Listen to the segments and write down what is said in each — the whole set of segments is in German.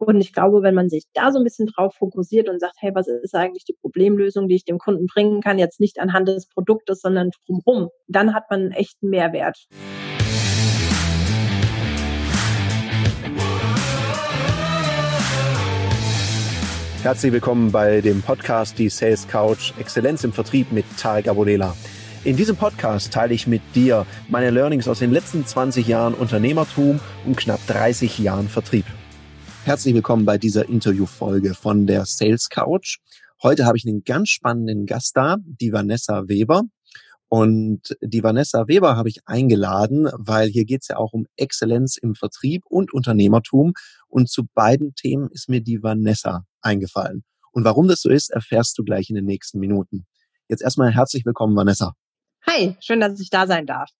Und ich glaube, wenn man sich da so ein bisschen drauf fokussiert und sagt, hey, was ist eigentlich die Problemlösung, die ich dem Kunden bringen kann, jetzt nicht anhand des Produktes, sondern drumherum, dann hat man einen echten Mehrwert. Herzlich willkommen bei dem Podcast Die Sales Couch Exzellenz im Vertrieb mit Tarek Abodela. In diesem Podcast teile ich mit dir meine Learnings aus den letzten 20 Jahren Unternehmertum und knapp 30 Jahren Vertrieb. Herzlich willkommen bei dieser Interviewfolge von der Sales Couch. Heute habe ich einen ganz spannenden Gast da, die Vanessa Weber. Und die Vanessa Weber habe ich eingeladen, weil hier geht es ja auch um Exzellenz im Vertrieb und Unternehmertum. Und zu beiden Themen ist mir die Vanessa eingefallen. Und warum das so ist, erfährst du gleich in den nächsten Minuten. Jetzt erstmal herzlich willkommen, Vanessa. Hi, schön, dass ich da sein darf.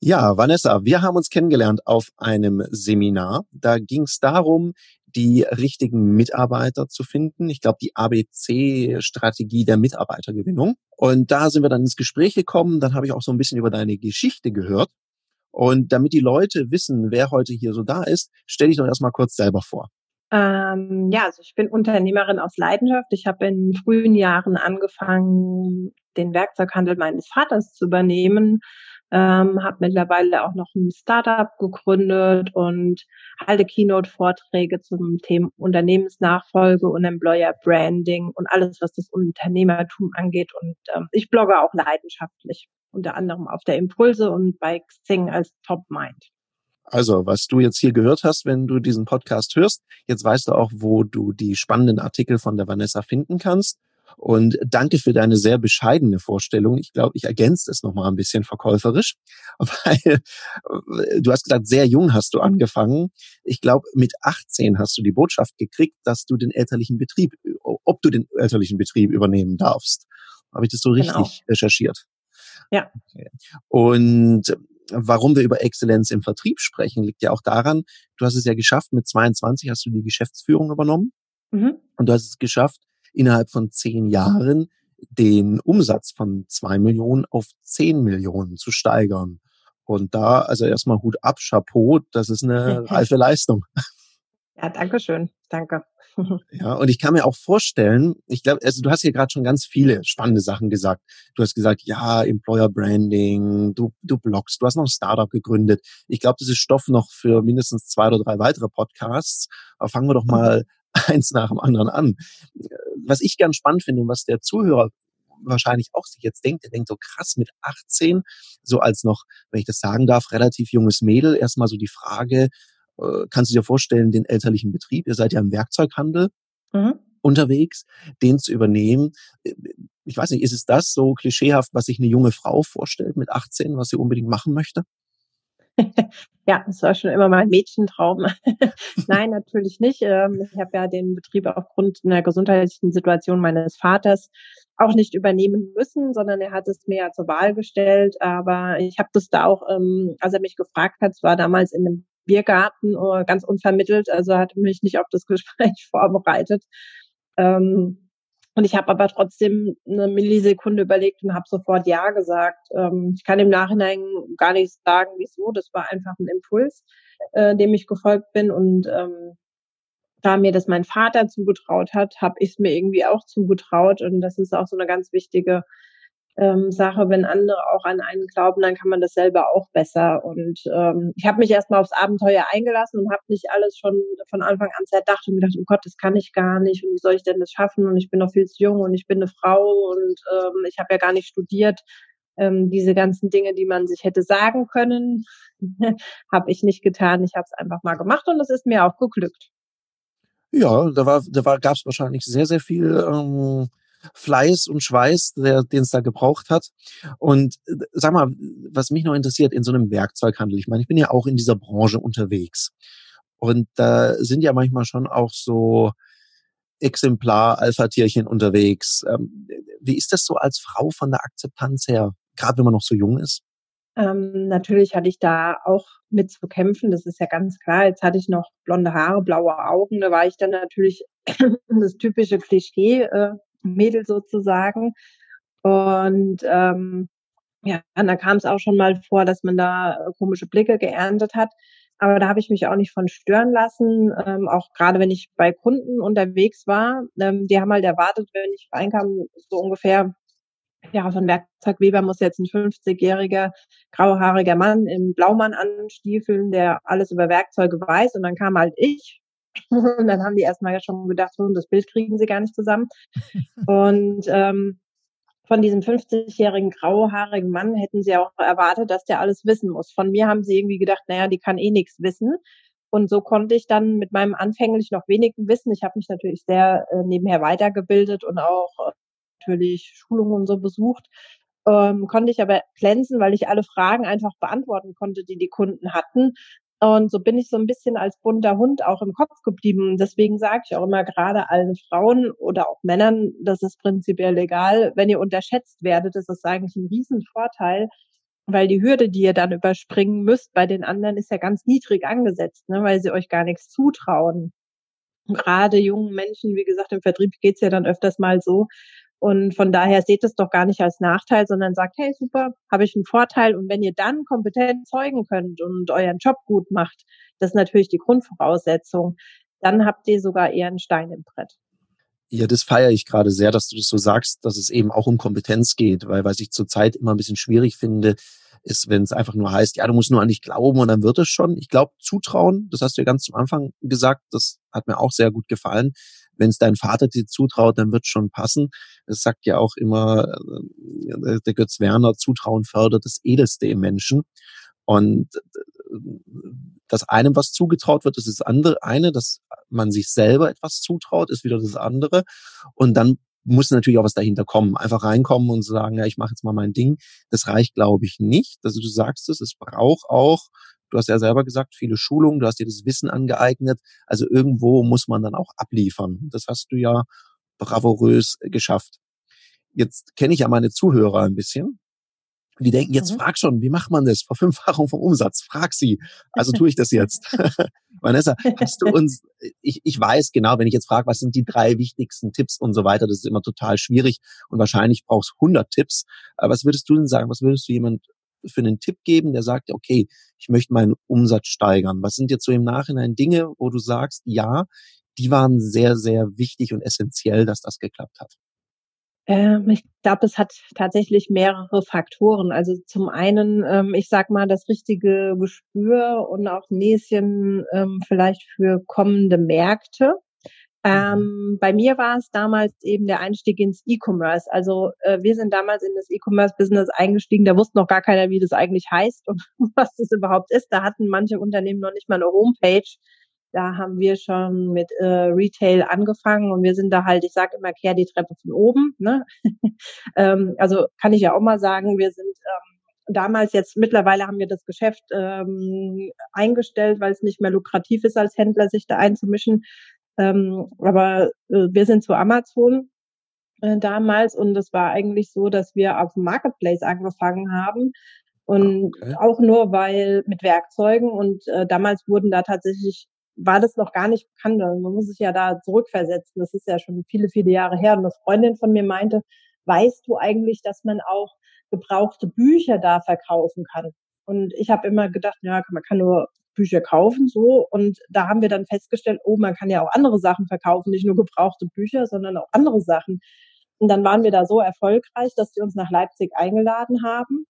Ja, Vanessa, wir haben uns kennengelernt auf einem Seminar. Da ging es darum, die richtigen Mitarbeiter zu finden. Ich glaube, die ABC-Strategie der Mitarbeitergewinnung. Und da sind wir dann ins Gespräch gekommen. Dann habe ich auch so ein bisschen über deine Geschichte gehört. Und damit die Leute wissen, wer heute hier so da ist, stelle ich doch erstmal kurz selber vor. Ähm, ja, also ich bin Unternehmerin aus Leidenschaft. Ich habe in frühen Jahren angefangen, den Werkzeughandel meines Vaters zu übernehmen ähm, habe mittlerweile auch noch ein Startup gegründet und halte Keynote-Vorträge zum Thema Unternehmensnachfolge und Employer Branding und alles, was das Unternehmertum angeht. Und ähm, ich blogge auch leidenschaftlich, unter anderem auf der Impulse und bei Xing als Top Mind. Also, was du jetzt hier gehört hast, wenn du diesen Podcast hörst, jetzt weißt du auch, wo du die spannenden Artikel von der Vanessa finden kannst. Und danke für deine sehr bescheidene Vorstellung. Ich glaube, ich ergänze es nochmal ein bisschen verkäuferisch, weil äh, du hast gesagt, sehr jung hast du angefangen. Ich glaube, mit 18 hast du die Botschaft gekriegt, dass du den elterlichen Betrieb, ob du den elterlichen Betrieb übernehmen darfst. Habe ich das so richtig genau. recherchiert? Ja. Okay. Und warum wir über Exzellenz im Vertrieb sprechen, liegt ja auch daran, du hast es ja geschafft, mit 22 hast du die Geschäftsführung übernommen. Mhm. Und du hast es geschafft, innerhalb von zehn Jahren den Umsatz von zwei Millionen auf zehn Millionen zu steigern. Und da, also erstmal Hut ab, Chapeau, das ist eine reife Leistung. Ja, danke schön. Danke. Ja, und ich kann mir auch vorstellen, ich glaube, also du hast hier gerade schon ganz viele spannende Sachen gesagt. Du hast gesagt, ja, Employer Branding, du, du bloggst, du hast noch ein Startup gegründet. Ich glaube, das ist Stoff noch für mindestens zwei oder drei weitere Podcasts. Aber fangen wir doch mal eins nach dem anderen an. Was ich ganz spannend finde und was der Zuhörer wahrscheinlich auch sich jetzt denkt, der denkt so krass mit 18, so als noch, wenn ich das sagen darf, relativ junges Mädel, erstmal so die Frage, äh, kannst du dir vorstellen, den elterlichen Betrieb, ihr seid ja im Werkzeughandel mhm. unterwegs, den zu übernehmen. Ich weiß nicht, ist es das so klischeehaft, was sich eine junge Frau vorstellt mit 18, was sie unbedingt machen möchte? ja, das war schon immer mein Mädchentraum. Nein, natürlich nicht. Ähm, ich habe ja den Betrieb aufgrund einer gesundheitlichen Situation meines Vaters auch nicht übernehmen müssen, sondern er hat es mir ja zur Wahl gestellt. Aber ich habe das da auch, ähm, als er mich gefragt hat, es war damals in einem Biergarten, äh, ganz unvermittelt, also hat mich nicht auf das Gespräch vorbereitet. Ähm, und ich habe aber trotzdem eine Millisekunde überlegt und habe sofort Ja gesagt. Ähm, ich kann im Nachhinein gar nicht sagen, wieso. Das war einfach ein Impuls, äh, dem ich gefolgt bin. Und ähm, da mir das mein Vater zugetraut hat, habe ich es mir irgendwie auch zugetraut. Und das ist auch so eine ganz wichtige ähm, Sache. Wenn andere auch an einen glauben, dann kann man das selber auch besser. Und ähm, ich habe mich erstmal aufs Abenteuer eingelassen und habe nicht alles schon von Anfang an zerdacht und gedacht, oh Gott, das kann ich gar nicht und wie soll ich denn das schaffen? Und ich bin noch viel zu jung und ich bin eine Frau und ähm, ich habe ja gar nicht studiert. Ähm, diese ganzen Dinge, die man sich hätte sagen können, habe ich nicht getan. Ich habe es einfach mal gemacht und es ist mir auch geglückt. Ja, da war, da war, gab es wahrscheinlich sehr, sehr viel ähm, Fleiß und Schweiß, der, den es da gebraucht hat. Und äh, sag mal, was mich noch interessiert in so einem Werkzeughandel, ich meine, ich bin ja auch in dieser Branche unterwegs. Und da sind ja manchmal schon auch so Exemplar-Alpha-Tierchen unterwegs. Ähm, wie ist das so als Frau von der Akzeptanz her, gerade wenn man noch so jung ist? Ähm, natürlich hatte ich da auch mit zu kämpfen, das ist ja ganz klar. Jetzt hatte ich noch blonde Haare, blaue Augen, da war ich dann natürlich das typische Klischee, äh, Mädel sozusagen. Und ähm, ja, und da kam es auch schon mal vor, dass man da äh, komische Blicke geerntet hat. Aber da habe ich mich auch nicht von stören lassen. Ähm, auch gerade wenn ich bei Kunden unterwegs war, ähm, die haben halt erwartet, wenn ich reinkam, so ungefähr, ja, von Werkzeugweber muss jetzt ein 50-jähriger grauhaariger Mann im Blaumann anstiefeln, der alles über Werkzeuge weiß. Und dann kam halt ich. Und dann haben die erstmal schon gedacht, das Bild kriegen sie gar nicht zusammen. Und ähm, von diesem 50-jährigen grauhaarigen Mann hätten sie auch erwartet, dass der alles wissen muss. Von mir haben sie irgendwie gedacht, naja, die kann eh nichts wissen. Und so konnte ich dann mit meinem anfänglich noch wenigen Wissen, ich habe mich natürlich sehr äh, nebenher weitergebildet und auch äh, natürlich Schulungen und so besucht, ähm, konnte ich aber glänzen, weil ich alle Fragen einfach beantworten konnte, die die Kunden hatten und so bin ich so ein bisschen als bunter Hund auch im Kopf geblieben. Deswegen sage ich auch immer gerade allen Frauen oder auch Männern, das ist prinzipiell egal. Wenn ihr unterschätzt werdet, ist das eigentlich ein Riesenvorteil, weil die Hürde, die ihr dann überspringen müsst, bei den anderen ist ja ganz niedrig angesetzt, ne, weil sie euch gar nichts zutrauen. Gerade jungen Menschen, wie gesagt, im Vertrieb geht's ja dann öfters mal so, und von daher seht es doch gar nicht als Nachteil, sondern sagt, hey, super, habe ich einen Vorteil. Und wenn ihr dann kompetent zeugen könnt und euren Job gut macht, das ist natürlich die Grundvoraussetzung, dann habt ihr sogar eher einen Stein im Brett. Ja, das feiere ich gerade sehr, dass du das so sagst, dass es eben auch um Kompetenz geht, weil was ich zurzeit immer ein bisschen schwierig finde, ist, wenn es einfach nur heißt, ja, du musst nur an dich glauben und dann wird es schon. Ich glaube, Zutrauen, das hast du ja ganz zum Anfang gesagt, das hat mir auch sehr gut gefallen. Wenn es dein Vater dir zutraut, dann wird schon passen. Es sagt ja auch immer äh, der Götz Werner, Zutrauen fördert das Edelste im Menschen. Und äh, dass einem was zugetraut wird, ist das andere eine, dass man sich selber etwas zutraut, ist wieder das andere. Und dann muss natürlich auch was dahinter kommen. Einfach reinkommen und sagen, ja, ich mache jetzt mal mein Ding. Das reicht, glaube ich, nicht. Also du sagst es, es braucht auch, du hast ja selber gesagt, viele Schulungen, du hast dir das Wissen angeeignet. Also irgendwo muss man dann auch abliefern. Das hast du ja bravourös geschafft. Jetzt kenne ich ja meine Zuhörer ein bisschen. Die denken, jetzt mhm. frag schon, wie macht man das? Verfünffachung vom Umsatz. Frag sie. Also tue ich das jetzt. Vanessa, hast du uns, ich, ich weiß genau, wenn ich jetzt frage, was sind die drei wichtigsten Tipps und so weiter, das ist immer total schwierig und wahrscheinlich brauchst 100 Tipps. Was würdest du denn sagen? Was würdest du jemand für einen Tipp geben, der sagt, okay, ich möchte meinen Umsatz steigern? Was sind jetzt so im Nachhinein Dinge, wo du sagst, ja, die waren sehr, sehr wichtig und essentiell, dass das geklappt hat? Ähm, ich glaube, es hat tatsächlich mehrere Faktoren. Also zum einen, ähm, ich sag mal, das richtige Gespür und auch Näschen ähm, vielleicht für kommende Märkte. Mhm. Ähm, bei mir war es damals eben der Einstieg ins E-Commerce. Also äh, wir sind damals in das E-Commerce-Business eingestiegen. Da wusste noch gar keiner, wie das eigentlich heißt und was das überhaupt ist. Da hatten manche Unternehmen noch nicht mal eine Homepage. Da haben wir schon mit äh, Retail angefangen und wir sind da halt, ich sage immer, kehr die Treppe von oben. Ne? ähm, also kann ich ja auch mal sagen, wir sind ähm, damals jetzt, mittlerweile haben wir das Geschäft ähm, eingestellt, weil es nicht mehr lukrativ ist, als Händler sich da einzumischen. Ähm, aber äh, wir sind zu Amazon äh, damals und es war eigentlich so, dass wir auf dem Marketplace angefangen haben. Und okay. auch nur weil mit Werkzeugen und äh, damals wurden da tatsächlich war das noch gar nicht bekannt. Man muss sich ja da zurückversetzen. Das ist ja schon viele, viele Jahre her. Und eine Freundin von mir meinte, weißt du eigentlich, dass man auch gebrauchte Bücher da verkaufen kann? Und ich habe immer gedacht, ja, man kann nur Bücher kaufen, so. Und da haben wir dann festgestellt, oh, man kann ja auch andere Sachen verkaufen, nicht nur gebrauchte Bücher, sondern auch andere Sachen. Und dann waren wir da so erfolgreich, dass sie uns nach Leipzig eingeladen haben,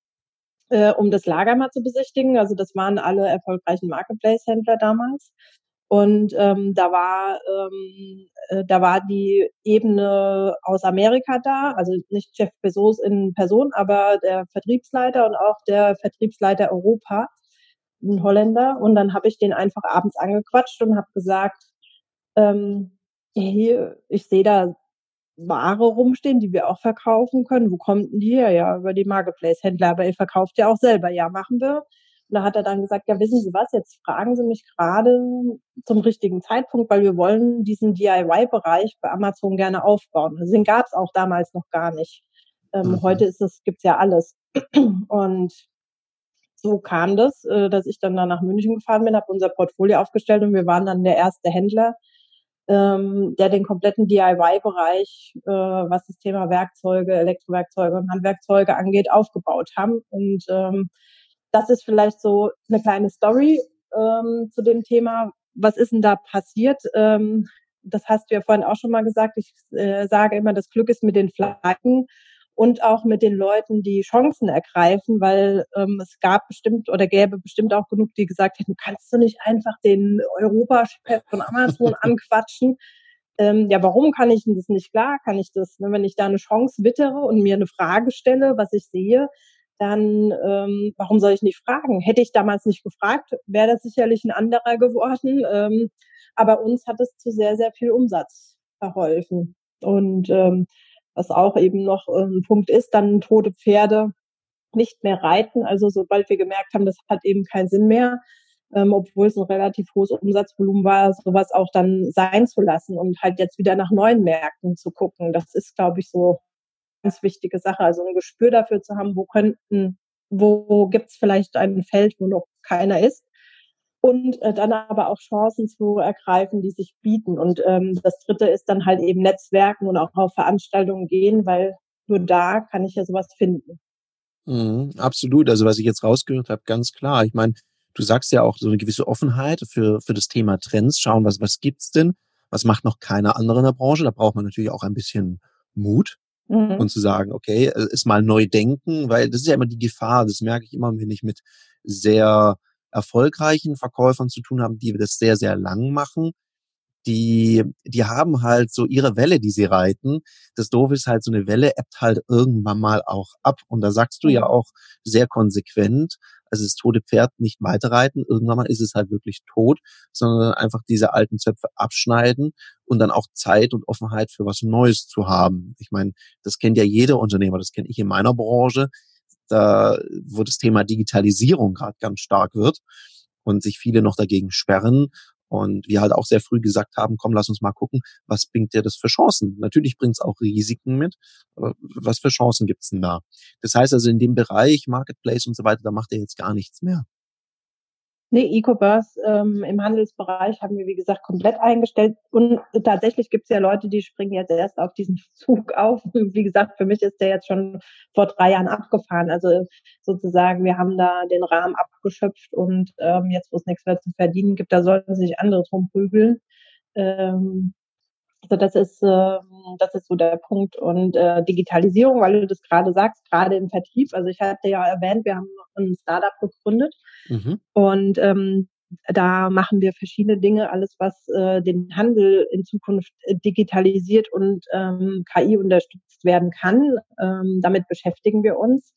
äh, um das Lager mal zu besichtigen. Also das waren alle erfolgreichen Marketplace-Händler damals. Und ähm, da war ähm, äh, da war die Ebene aus Amerika da, also nicht Jeff Bezos in Person, aber der Vertriebsleiter und auch der Vertriebsleiter Europa, ein Holländer. Und dann habe ich den einfach abends angequatscht und habe gesagt, ähm, hier, ich sehe da Ware rumstehen, die wir auch verkaufen können. Wo kommt denn die her? Ja, über die Marketplace-Händler, aber ihr verkauft ja auch selber. Ja, machen wir. Und da hat er dann gesagt, ja, wissen Sie was, jetzt fragen Sie mich gerade zum richtigen Zeitpunkt, weil wir wollen diesen DIY-Bereich bei Amazon gerne aufbauen. Also den gab es auch damals noch gar nicht. Ähm, mhm. Heute ist es, gibt's ja alles. Und so kam das, äh, dass ich dann da nach München gefahren bin, habe unser Portfolio aufgestellt und wir waren dann der erste Händler, ähm, der den kompletten DIY-Bereich, äh, was das Thema Werkzeuge, Elektrowerkzeuge und Handwerkzeuge angeht, aufgebaut haben. Und ähm, das ist vielleicht so eine kleine Story. ähm, zu dem Thema, was ist denn da passiert? Ähm, das hast du ja vorhin auch schon mal gesagt. Ich äh, sage immer, das Glück ist mit den Flaggen und auch mit den Leuten, die Chancen ergreifen, weil ähm, es gab bestimmt oder gäbe bestimmt auch genug, die gesagt hätten, kannst du nicht einfach den Europachef von Amazon anquatschen? Ähm, ja, warum kann ich denn das nicht? Klar kann ich das. Ne? Wenn ich da eine Chance wittere und mir eine Frage stelle, was ich sehe, dann ähm, warum soll ich nicht fragen? Hätte ich damals nicht gefragt, wäre das sicherlich ein anderer geworden. Ähm, aber uns hat es zu sehr, sehr viel Umsatz verholfen. Und ähm, was auch eben noch ein Punkt ist, dann tote Pferde nicht mehr reiten. Also sobald wir gemerkt haben, das hat eben keinen Sinn mehr, ähm, obwohl es ein relativ hohes Umsatzvolumen war, sowas auch dann sein zu lassen und halt jetzt wieder nach neuen Märkten zu gucken. Das ist, glaube ich, so ganz wichtige Sache. Also ein Gespür dafür zu haben, wo könnten, wo gibt's vielleicht ein Feld, wo noch keiner ist. Und äh, dann aber auch Chancen zu ergreifen, die sich bieten. Und ähm, das Dritte ist dann halt eben Netzwerken und auch auf Veranstaltungen gehen, weil nur da kann ich ja sowas finden. Mhm, absolut. Also was ich jetzt rausgehört habe, ganz klar. Ich meine, du sagst ja auch so eine gewisse Offenheit für, für das Thema Trends. Schauen, was, was gibt's denn? Was macht noch keiner andere in der Branche? Da braucht man natürlich auch ein bisschen Mut mhm. und zu sagen, okay, äh, ist mal neu denken, weil das ist ja immer die Gefahr, das merke ich immer, wenn ich mit sehr erfolgreichen Verkäufern zu tun habe, die das sehr, sehr lang machen, die, die haben halt so ihre Welle, die sie reiten. Das Doofe ist halt, so eine Welle ebbt halt irgendwann mal auch ab. Und da sagst du ja mhm. auch sehr konsequent, also das tote Pferd nicht weiterreiten. Irgendwann mal ist es halt wirklich tot, sondern einfach diese alten Zöpfe abschneiden und dann auch Zeit und Offenheit für was Neues zu haben. Ich meine, das kennt ja jeder Unternehmer, das kenne ich in meiner Branche, da, wo das Thema Digitalisierung gerade ganz stark wird und sich viele noch dagegen sperren und wir halt auch sehr früh gesagt haben, komm, lass uns mal gucken, was bringt dir das für Chancen? Natürlich bringt es auch Risiken mit, aber was für Chancen gibt's denn da? Das heißt also in dem Bereich Marketplace und so weiter, da macht er jetzt gar nichts mehr. Nee, EcoBurst ähm, im Handelsbereich haben wir, wie gesagt, komplett eingestellt. Und tatsächlich gibt es ja Leute, die springen jetzt erst auf diesen Zug auf. Wie gesagt, für mich ist der jetzt schon vor drei Jahren abgefahren. Also sozusagen, wir haben da den Rahmen abgeschöpft und ähm, jetzt, wo es nichts mehr zu verdienen gibt, da sollten sich andere drum prügeln. Ähm, also das ist, äh, das ist so der Punkt. Und äh, Digitalisierung, weil du das gerade sagst, gerade im Vertrieb. Also ich hatte ja erwähnt, wir haben ein Startup gegründet mhm. und ähm, da machen wir verschiedene Dinge, alles was äh, den Handel in Zukunft digitalisiert und ähm, KI unterstützt werden kann. Ähm, damit beschäftigen wir uns.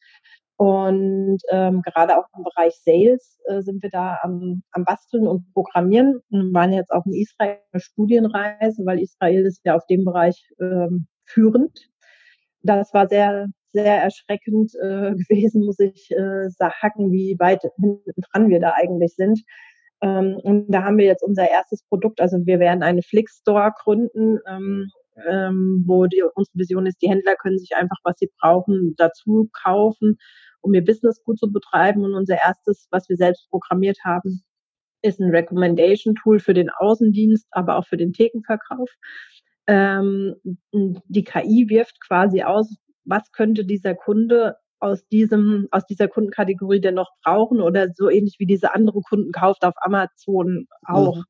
Und ähm, gerade auch im Bereich Sales äh, sind wir da am, am Basteln und Programmieren. Wir waren jetzt auch in Israel eine Studienreise, weil Israel ist ja auf dem Bereich ähm, führend. Das war sehr, sehr erschreckend äh, gewesen, muss ich äh, sagen, wie weit hinten dran wir da eigentlich sind. Ähm, und da haben wir jetzt unser erstes Produkt, also wir werden eine Flix-Store gründen, ähm, ähm, wo die, unsere Vision ist, die Händler können sich einfach, was sie brauchen, dazu kaufen um ihr Business gut zu betreiben. Und unser erstes, was wir selbst programmiert haben, ist ein Recommendation Tool für den Außendienst, aber auch für den Thekenverkauf. Ähm, die KI wirft quasi aus, was könnte dieser Kunde aus diesem, aus dieser Kundenkategorie denn noch brauchen oder so ähnlich wie diese andere Kunden kauft auf Amazon auch. Mhm.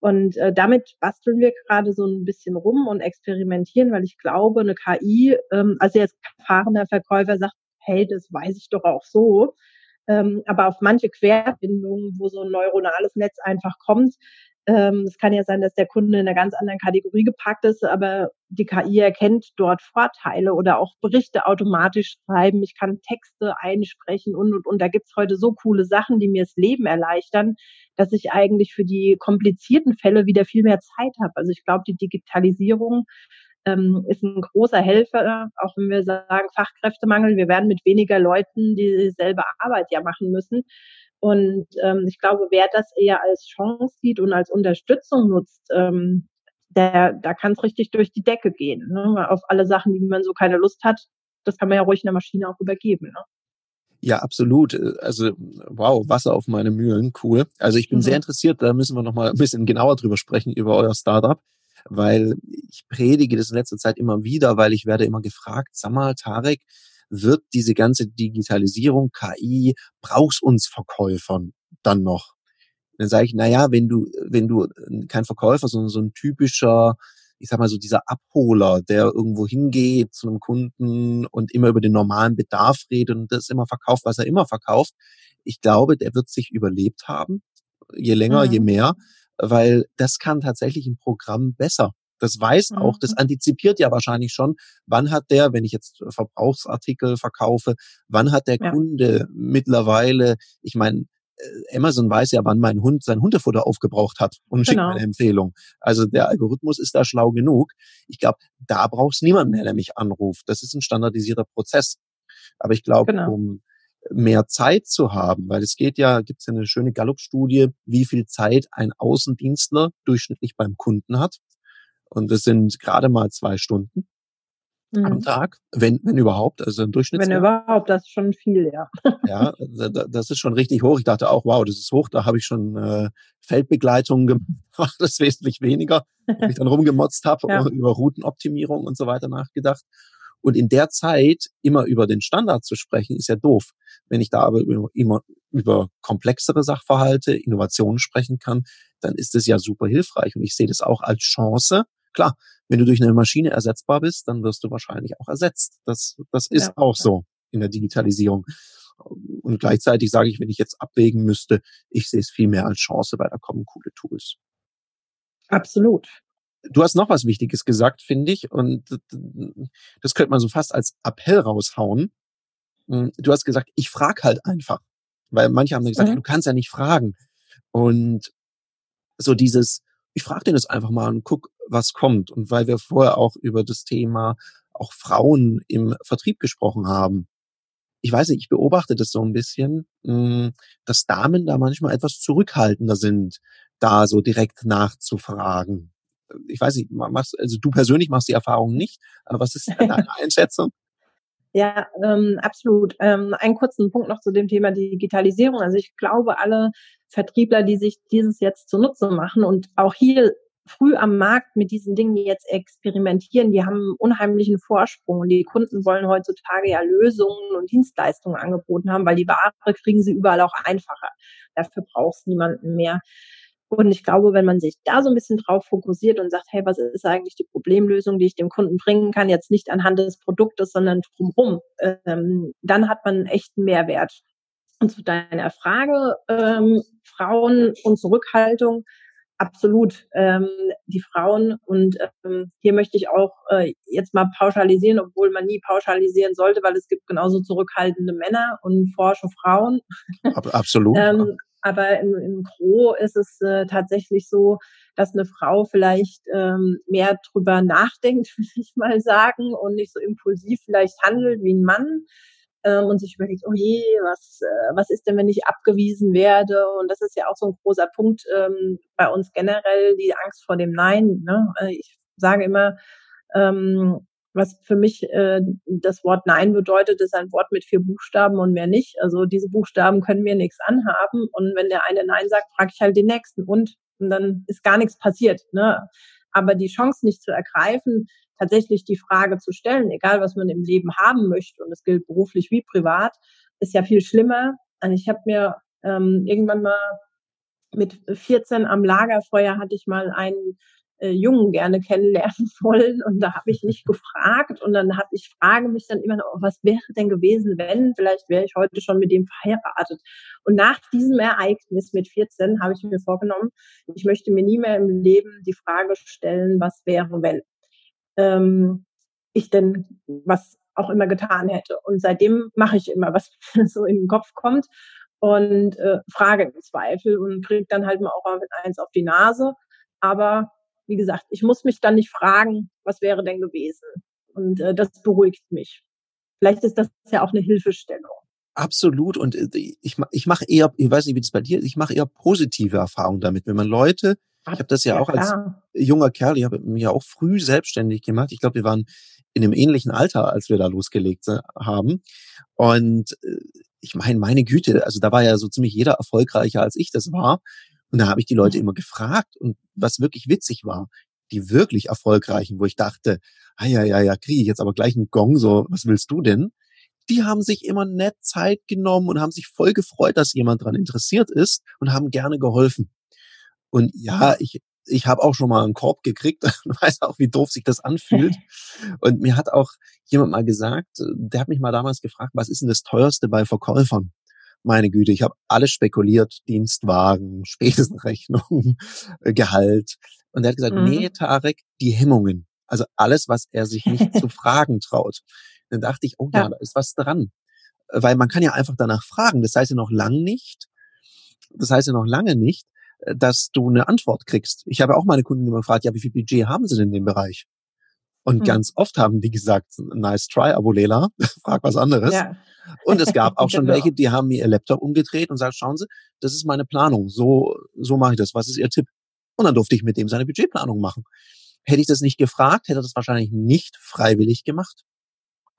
Und äh, damit basteln wir gerade so ein bisschen rum und experimentieren, weil ich glaube, eine KI, ähm, also jetzt erfahrener Verkäufer sagt, hey, das weiß ich doch auch so. Ähm, aber auf manche Querbindungen, wo so ein neuronales Netz einfach kommt, ähm, es kann ja sein, dass der Kunde in einer ganz anderen Kategorie gepackt ist, aber die KI erkennt dort Vorteile oder auch Berichte automatisch schreiben. Ich kann Texte einsprechen und, und, und. Da gibt's heute so coole Sachen, die mir das Leben erleichtern, dass ich eigentlich für die komplizierten Fälle wieder viel mehr Zeit habe. Also ich glaube, die Digitalisierung ähm, ist ein großer Helfer, auch wenn wir sagen Fachkräftemangel. Wir werden mit weniger Leuten dieselbe Arbeit ja machen müssen. Und ähm, ich glaube, wer das eher als Chance sieht und als Unterstützung nutzt, ähm, der, da kann es richtig durch die Decke gehen. Ne? Auf alle Sachen, die man so keine Lust hat, das kann man ja ruhig in der Maschine auch übergeben. Ne? Ja, absolut. Also wow, Wasser auf meine Mühlen, cool. Also ich bin mhm. sehr interessiert, da müssen wir noch mal ein bisschen genauer drüber sprechen über euer Startup weil ich predige das in letzter Zeit immer wieder, weil ich werde immer gefragt, sag mal, Tarek, wird diese ganze Digitalisierung, KI, brauchst uns Verkäufern dann noch? dann sage ich, na ja, wenn du, wenn du kein Verkäufer, sondern so ein typischer, ich sag mal so dieser Abholer, der irgendwo hingeht zu einem Kunden und immer über den normalen Bedarf redet und das immer verkauft, was er immer verkauft. Ich glaube, der wird sich überlebt haben, je länger, mhm. je mehr, weil das kann tatsächlich ein Programm besser. Das weiß auch, das mhm. antizipiert ja wahrscheinlich schon, wann hat der, wenn ich jetzt Verbrauchsartikel verkaufe, wann hat der ja. Kunde mittlerweile, ich meine, äh, Amazon weiß ja, wann mein Hund sein Hundefutter aufgebraucht hat und schickt genau. eine Empfehlung. Also der Algorithmus ist da schlau genug. Ich glaube, da braucht es niemand mehr, der mich anruft. Das ist ein standardisierter Prozess. Aber ich glaube, genau. um mehr Zeit zu haben, weil es geht ja, gibt es ja eine schöne Gallup-Studie, wie viel Zeit ein Außendienstler durchschnittlich beim Kunden hat. Und das sind gerade mal zwei Stunden mhm. am Tag, wenn, wenn überhaupt, also im Durchschnitt. Wenn überhaupt, das ist schon viel, ja. ja, das ist schon richtig hoch. Ich dachte auch, wow, das ist hoch, da habe ich schon äh, Feldbegleitungen gemacht, das ist wesentlich weniger, wo ich dann rumgemotzt habe, ja. über Routenoptimierung und so weiter nachgedacht. Und in der Zeit immer über den Standard zu sprechen, ist ja doof. Wenn ich da aber immer über komplexere Sachverhalte, Innovationen sprechen kann, dann ist es ja super hilfreich. Und ich sehe das auch als Chance, Klar, wenn du durch eine Maschine ersetzbar bist, dann wirst du wahrscheinlich auch ersetzt. Das, das ist ja, auch so in der Digitalisierung. Und gleichzeitig sage ich, wenn ich jetzt abwägen müsste, ich sehe es viel mehr als Chance, weil da kommen coole Tools. Absolut. Du hast noch was Wichtiges gesagt, finde ich, und das könnte man so fast als Appell raushauen. Hm, du hast gesagt, ich frage halt einfach. Weil manche haben dann gesagt, mhm. du kannst ja nicht fragen. Und so dieses, ich frage den jetzt einfach mal und guck, was kommt. Und weil wir vorher auch über das Thema auch Frauen im Vertrieb gesprochen haben. Ich weiß nicht, ich beobachte das so ein bisschen, hm, dass Damen da manchmal etwas zurückhaltender sind, da so direkt nachzufragen. Ich weiß nicht, machst, also du persönlich machst die Erfahrung nicht, aber was ist deine Einschätzung? Ja, ähm, absolut. Ähm, einen kurzen Punkt noch zu dem Thema Digitalisierung. Also ich glaube, alle Vertriebler, die sich dieses jetzt zunutze machen und auch hier früh am Markt mit diesen Dingen jetzt experimentieren, die haben einen unheimlichen Vorsprung und die Kunden wollen heutzutage ja Lösungen und Dienstleistungen angeboten haben, weil die Ware kriegen sie überall auch einfacher. Dafür braucht es niemanden mehr. Und ich glaube, wenn man sich da so ein bisschen drauf fokussiert und sagt, hey, was ist eigentlich die Problemlösung, die ich dem Kunden bringen kann, jetzt nicht anhand des Produktes, sondern drumherum, ähm, dann hat man einen echten Mehrwert. Und zu deiner Frage, ähm, Frauen und Zurückhaltung, absolut. Ähm, die Frauen, und ähm, hier möchte ich auch äh, jetzt mal pauschalisieren, obwohl man nie pauschalisieren sollte, weil es gibt genauso zurückhaltende Männer und forsche Frauen. Absolut. ähm, aber im, im Gro ist es äh, tatsächlich so, dass eine Frau vielleicht ähm, mehr drüber nachdenkt, will ich mal sagen, und nicht so impulsiv vielleicht handelt wie ein Mann ähm, und sich überlegt, oh je, was, äh, was ist denn, wenn ich abgewiesen werde? Und das ist ja auch so ein großer Punkt ähm, bei uns generell, die Angst vor dem Nein. Ne? Äh, ich sage immer, ähm, was für mich äh, das Wort Nein bedeutet, ist ein Wort mit vier Buchstaben und mehr nicht. Also diese Buchstaben können mir nichts anhaben. Und wenn der eine Nein sagt, frage ich halt den nächsten und, und dann ist gar nichts passiert. Ne? Aber die Chance nicht zu ergreifen, tatsächlich die Frage zu stellen, egal was man im Leben haben möchte, und das gilt beruflich wie privat, ist ja viel schlimmer. Und ich habe mir ähm, irgendwann mal mit 14 am Lagerfeuer hatte ich mal einen äh, Jungen gerne kennenlernen wollen. Und da habe ich nicht gefragt. Und dann habe ich frage mich dann immer noch, oh, was wäre denn gewesen, wenn? Vielleicht wäre ich heute schon mit dem verheiratet. Und nach diesem Ereignis mit 14 habe ich mir vorgenommen, ich möchte mir nie mehr im Leben die Frage stellen, was wäre wenn? Ähm, ich denn was auch immer getan hätte. Und seitdem mache ich immer was so in den Kopf kommt und äh, frage im Zweifel und kriege dann halt mal auch eins auf die Nase. Aber wie gesagt, ich muss mich dann nicht fragen, was wäre denn gewesen. Und äh, das beruhigt mich. Vielleicht ist das ja auch eine Hilfestellung. Absolut. Und äh, ich, ich mache eher, ich weiß nicht, wie das bei dir ist, ich mache eher positive Erfahrungen damit. Wenn man Leute, ich habe das ja, ja auch klar. als junger Kerl, ich habe mich ja auch früh selbstständig gemacht. Ich glaube, wir waren in einem ähnlichen Alter, als wir da losgelegt äh, haben. Und äh, ich meine, meine Güte, also da war ja so ziemlich jeder erfolgreicher, als ich das war. Und da habe ich die Leute mhm. immer gefragt und was wirklich witzig war, die wirklich erfolgreichen, wo ich dachte, ah ja, ja, ja, kriege ich jetzt aber gleich einen Gong, so, was willst du denn? die haben sich immer nett Zeit genommen und haben sich voll gefreut, dass jemand dran interessiert ist und haben gerne geholfen. Und ja, ich, ich habe auch schon mal einen Korb gekriegt und weiß auch, wie doof sich das anfühlt. Und mir hat auch jemand mal gesagt, der hat mich mal damals gefragt, was ist denn das teuerste bei Verkäufern? Meine Güte, ich habe alles spekuliert, Dienstwagen, Spesenrechnung, Gehalt. Und er hat gesagt, mhm. nee, Tarek, die Hemmungen. Also alles, was er sich nicht zu fragen traut. Dann dachte ich, oh ja, ja, da ist was dran. Weil man kann ja einfach danach fragen. Das heißt ja noch lang nicht, das heißt ja noch lange nicht, dass du eine Antwort kriegst. Ich habe auch meine Kunden immer gefragt, ja, wie viel Budget haben sie denn in dem Bereich? Und hm. ganz oft haben die gesagt, nice try, Abulela, frag was anderes. Ja. Und es gab auch schon genau. welche, die haben mir ihr Laptop umgedreht und sagt, schauen Sie, das ist meine Planung, so, so mache ich das, was ist Ihr Tipp? Und dann durfte ich mit dem seine Budgetplanung machen. Hätte ich das nicht gefragt, hätte er das wahrscheinlich nicht freiwillig gemacht.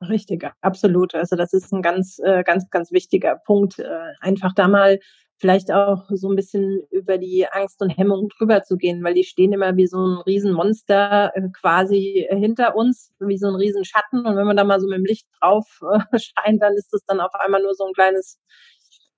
Richtig, absolut. Also das ist ein ganz, äh, ganz, ganz wichtiger Punkt. Äh, einfach da mal vielleicht auch so ein bisschen über die Angst und Hemmung drüber zu gehen, weil die stehen immer wie so ein Riesenmonster äh, quasi hinter uns, wie so ein Riesenschatten. Und wenn man da mal so mit dem Licht drauf scheint, dann ist das dann auf einmal nur so ein kleines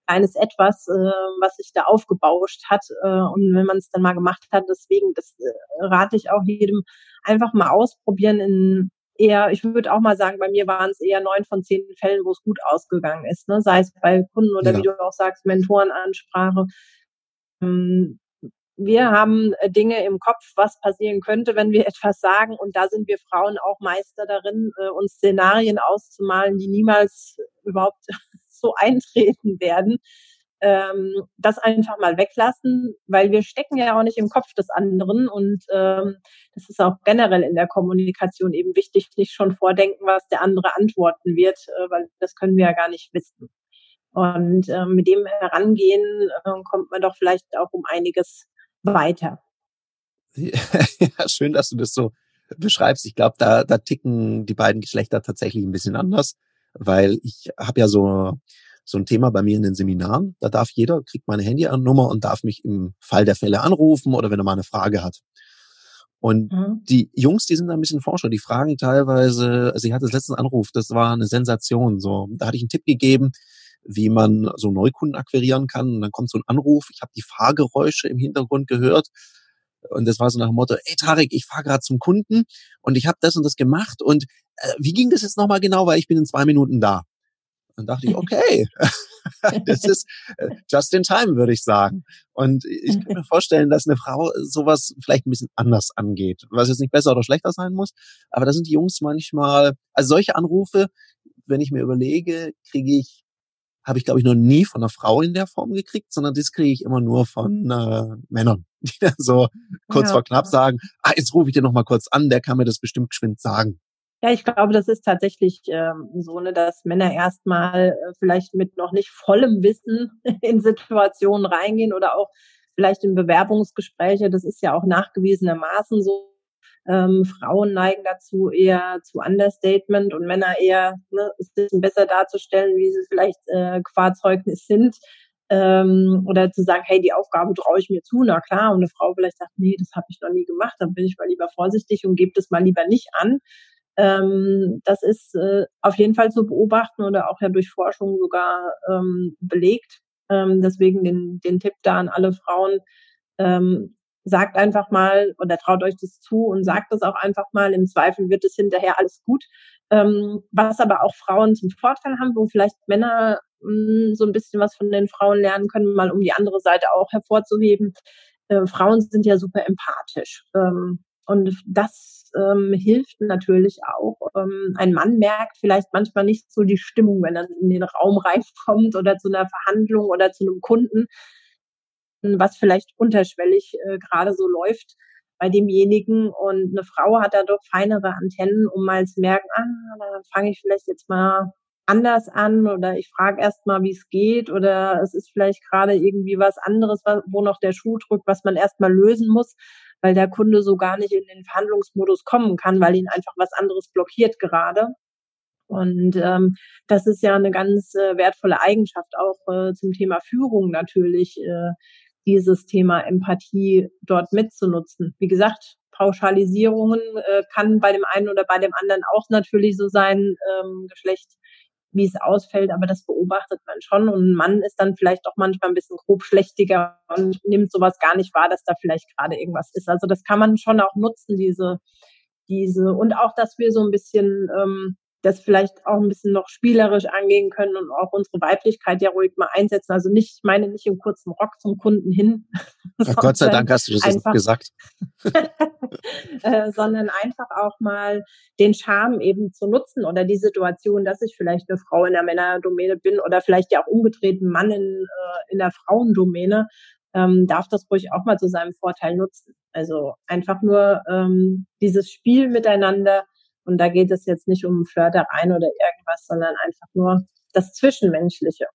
kleines Etwas, äh, was sich da aufgebauscht hat. Äh, und wenn man es dann mal gemacht hat, deswegen, das äh, rate ich auch jedem, einfach mal ausprobieren in eher, ich würde auch mal sagen, bei mir waren es eher neun von zehn Fällen, wo es gut ausgegangen ist, ne? sei es bei Kunden oder ja. wie du auch sagst, Mentorenansprache. Ähm, wir haben äh, Dinge im Kopf, was passieren könnte, wenn wir etwas sagen. Und da sind wir Frauen auch Meister darin, äh, uns Szenarien auszumalen, die niemals überhaupt so eintreten werden ähm, das einfach mal weglassen, weil wir stecken ja auch nicht im Kopf des anderen und ähm, das ist auch generell in der Kommunikation eben wichtig, nicht schon vordenken, was der andere antworten wird, äh, weil das können wir ja gar nicht wissen. Und äh, mit dem Herangehen äh, kommt man doch vielleicht auch um einiges weiter. Ja, schön, dass du das so beschreibst. Ich glaube, da, da ticken die beiden Geschlechter tatsächlich ein bisschen anders, weil ich habe ja so so ein Thema bei mir in den Seminaren. Da darf jeder, kriegt meine Handynummer und darf mich im Fall der Fälle anrufen oder wenn er mal eine Frage hat. Und mhm. die Jungs, die sind da ein bisschen Forscher, die fragen teilweise, also ich hatte das letzten Anruf, das war eine Sensation. So, da hatte ich einen Tipp gegeben, wie man so Neukunden akquirieren kann. Und dann kommt so ein Anruf, ich habe die Fahrgeräusche im Hintergrund gehört. Und das war so nach dem Motto, ey Tarek, ich fahre gerade zum Kunden und ich habe das und das gemacht. Und äh, wie ging das jetzt nochmal genau, weil ich bin in zwei Minuten da. Dann dachte ich, okay, das ist äh, just in time, würde ich sagen. Und ich kann mir vorstellen, dass eine Frau sowas vielleicht ein bisschen anders angeht, was jetzt nicht besser oder schlechter sein muss. Aber da sind die Jungs manchmal, also solche Anrufe, wenn ich mir überlege, kriege ich, habe ich glaube ich noch nie von einer Frau in der Form gekriegt, sondern das kriege ich immer nur von äh, Männern, die dann so kurz ja. vor knapp sagen, ah, jetzt rufe ich dir noch mal kurz an, der kann mir das bestimmt geschwind sagen. Ja, ich glaube, das ist tatsächlich ähm, so, ne, dass Männer erstmal äh, vielleicht mit noch nicht vollem Wissen in Situationen reingehen oder auch vielleicht in Bewerbungsgespräche. Das ist ja auch nachgewiesenermaßen so. Ähm, Frauen neigen dazu eher zu Understatement und Männer eher ne, es ist besser darzustellen, wie sie vielleicht äh, qua Zeugnis sind. Ähm, oder zu sagen, hey, die Aufgabe traue ich mir zu, na klar, und eine Frau vielleicht sagt, nee, das habe ich noch nie gemacht, dann bin ich mal lieber vorsichtig und gebe das mal lieber nicht an. Ähm, das ist äh, auf jeden Fall zu beobachten oder auch ja durch Forschung sogar ähm, belegt. Ähm, deswegen den, den Tipp da an alle Frauen, ähm, sagt einfach mal oder traut euch das zu und sagt es auch einfach mal. Im Zweifel wird es hinterher alles gut. Ähm, was aber auch Frauen zum Vorteil haben, wo vielleicht Männer mh, hm, so ein bisschen was von den Frauen lernen können, mal um die andere Seite auch hervorzuheben. Äh, Frauen sind ja super empathisch. Ähm, und das ähm, hilft natürlich auch. Ähm, ein Mann merkt vielleicht manchmal nicht so die Stimmung, wenn er in den Raum reinkommt oder zu einer Verhandlung oder zu einem Kunden, was vielleicht unterschwellig äh, gerade so läuft bei demjenigen. Und eine Frau hat da doch feinere Antennen, um mal zu merken, ah, da fange ich vielleicht jetzt mal anders an oder ich frage erst mal, wie es geht oder es ist vielleicht gerade irgendwie was anderes, wo noch der Schuh drückt, was man erst mal lösen muss weil der Kunde so gar nicht in den Verhandlungsmodus kommen kann, weil ihn einfach was anderes blockiert gerade. Und ähm, das ist ja eine ganz äh, wertvolle Eigenschaft auch äh, zum Thema Führung natürlich, äh, dieses Thema Empathie dort mitzunutzen. Wie gesagt, Pauschalisierungen äh, kann bei dem einen oder bei dem anderen auch natürlich so sein, ähm, Geschlecht wie es ausfällt, aber das beobachtet man schon. Und ein Mann ist dann vielleicht auch manchmal ein bisschen grobschlächtiger und nimmt sowas gar nicht wahr, dass da vielleicht gerade irgendwas ist. Also das kann man schon auch nutzen, diese, diese, und auch, dass wir so ein bisschen ähm, das vielleicht auch ein bisschen noch spielerisch angehen können und auch unsere Weiblichkeit ja ruhig mal einsetzen. Also nicht, ich meine nicht im kurzen Rock zum Kunden hin. Ach, Gott sei Dank hast du das einfach, gesagt. äh, sondern einfach auch mal den Charme eben zu nutzen oder die Situation, dass ich vielleicht eine Frau in der Männerdomäne bin oder vielleicht ja auch umgedreht ein Mann in, äh, in der Frauendomäne, ähm, darf das ruhig auch mal zu seinem Vorteil nutzen. Also einfach nur ähm, dieses Spiel miteinander, und da geht es jetzt nicht um Flirtereien oder irgendwas, sondern einfach nur das Zwischenmenschliche.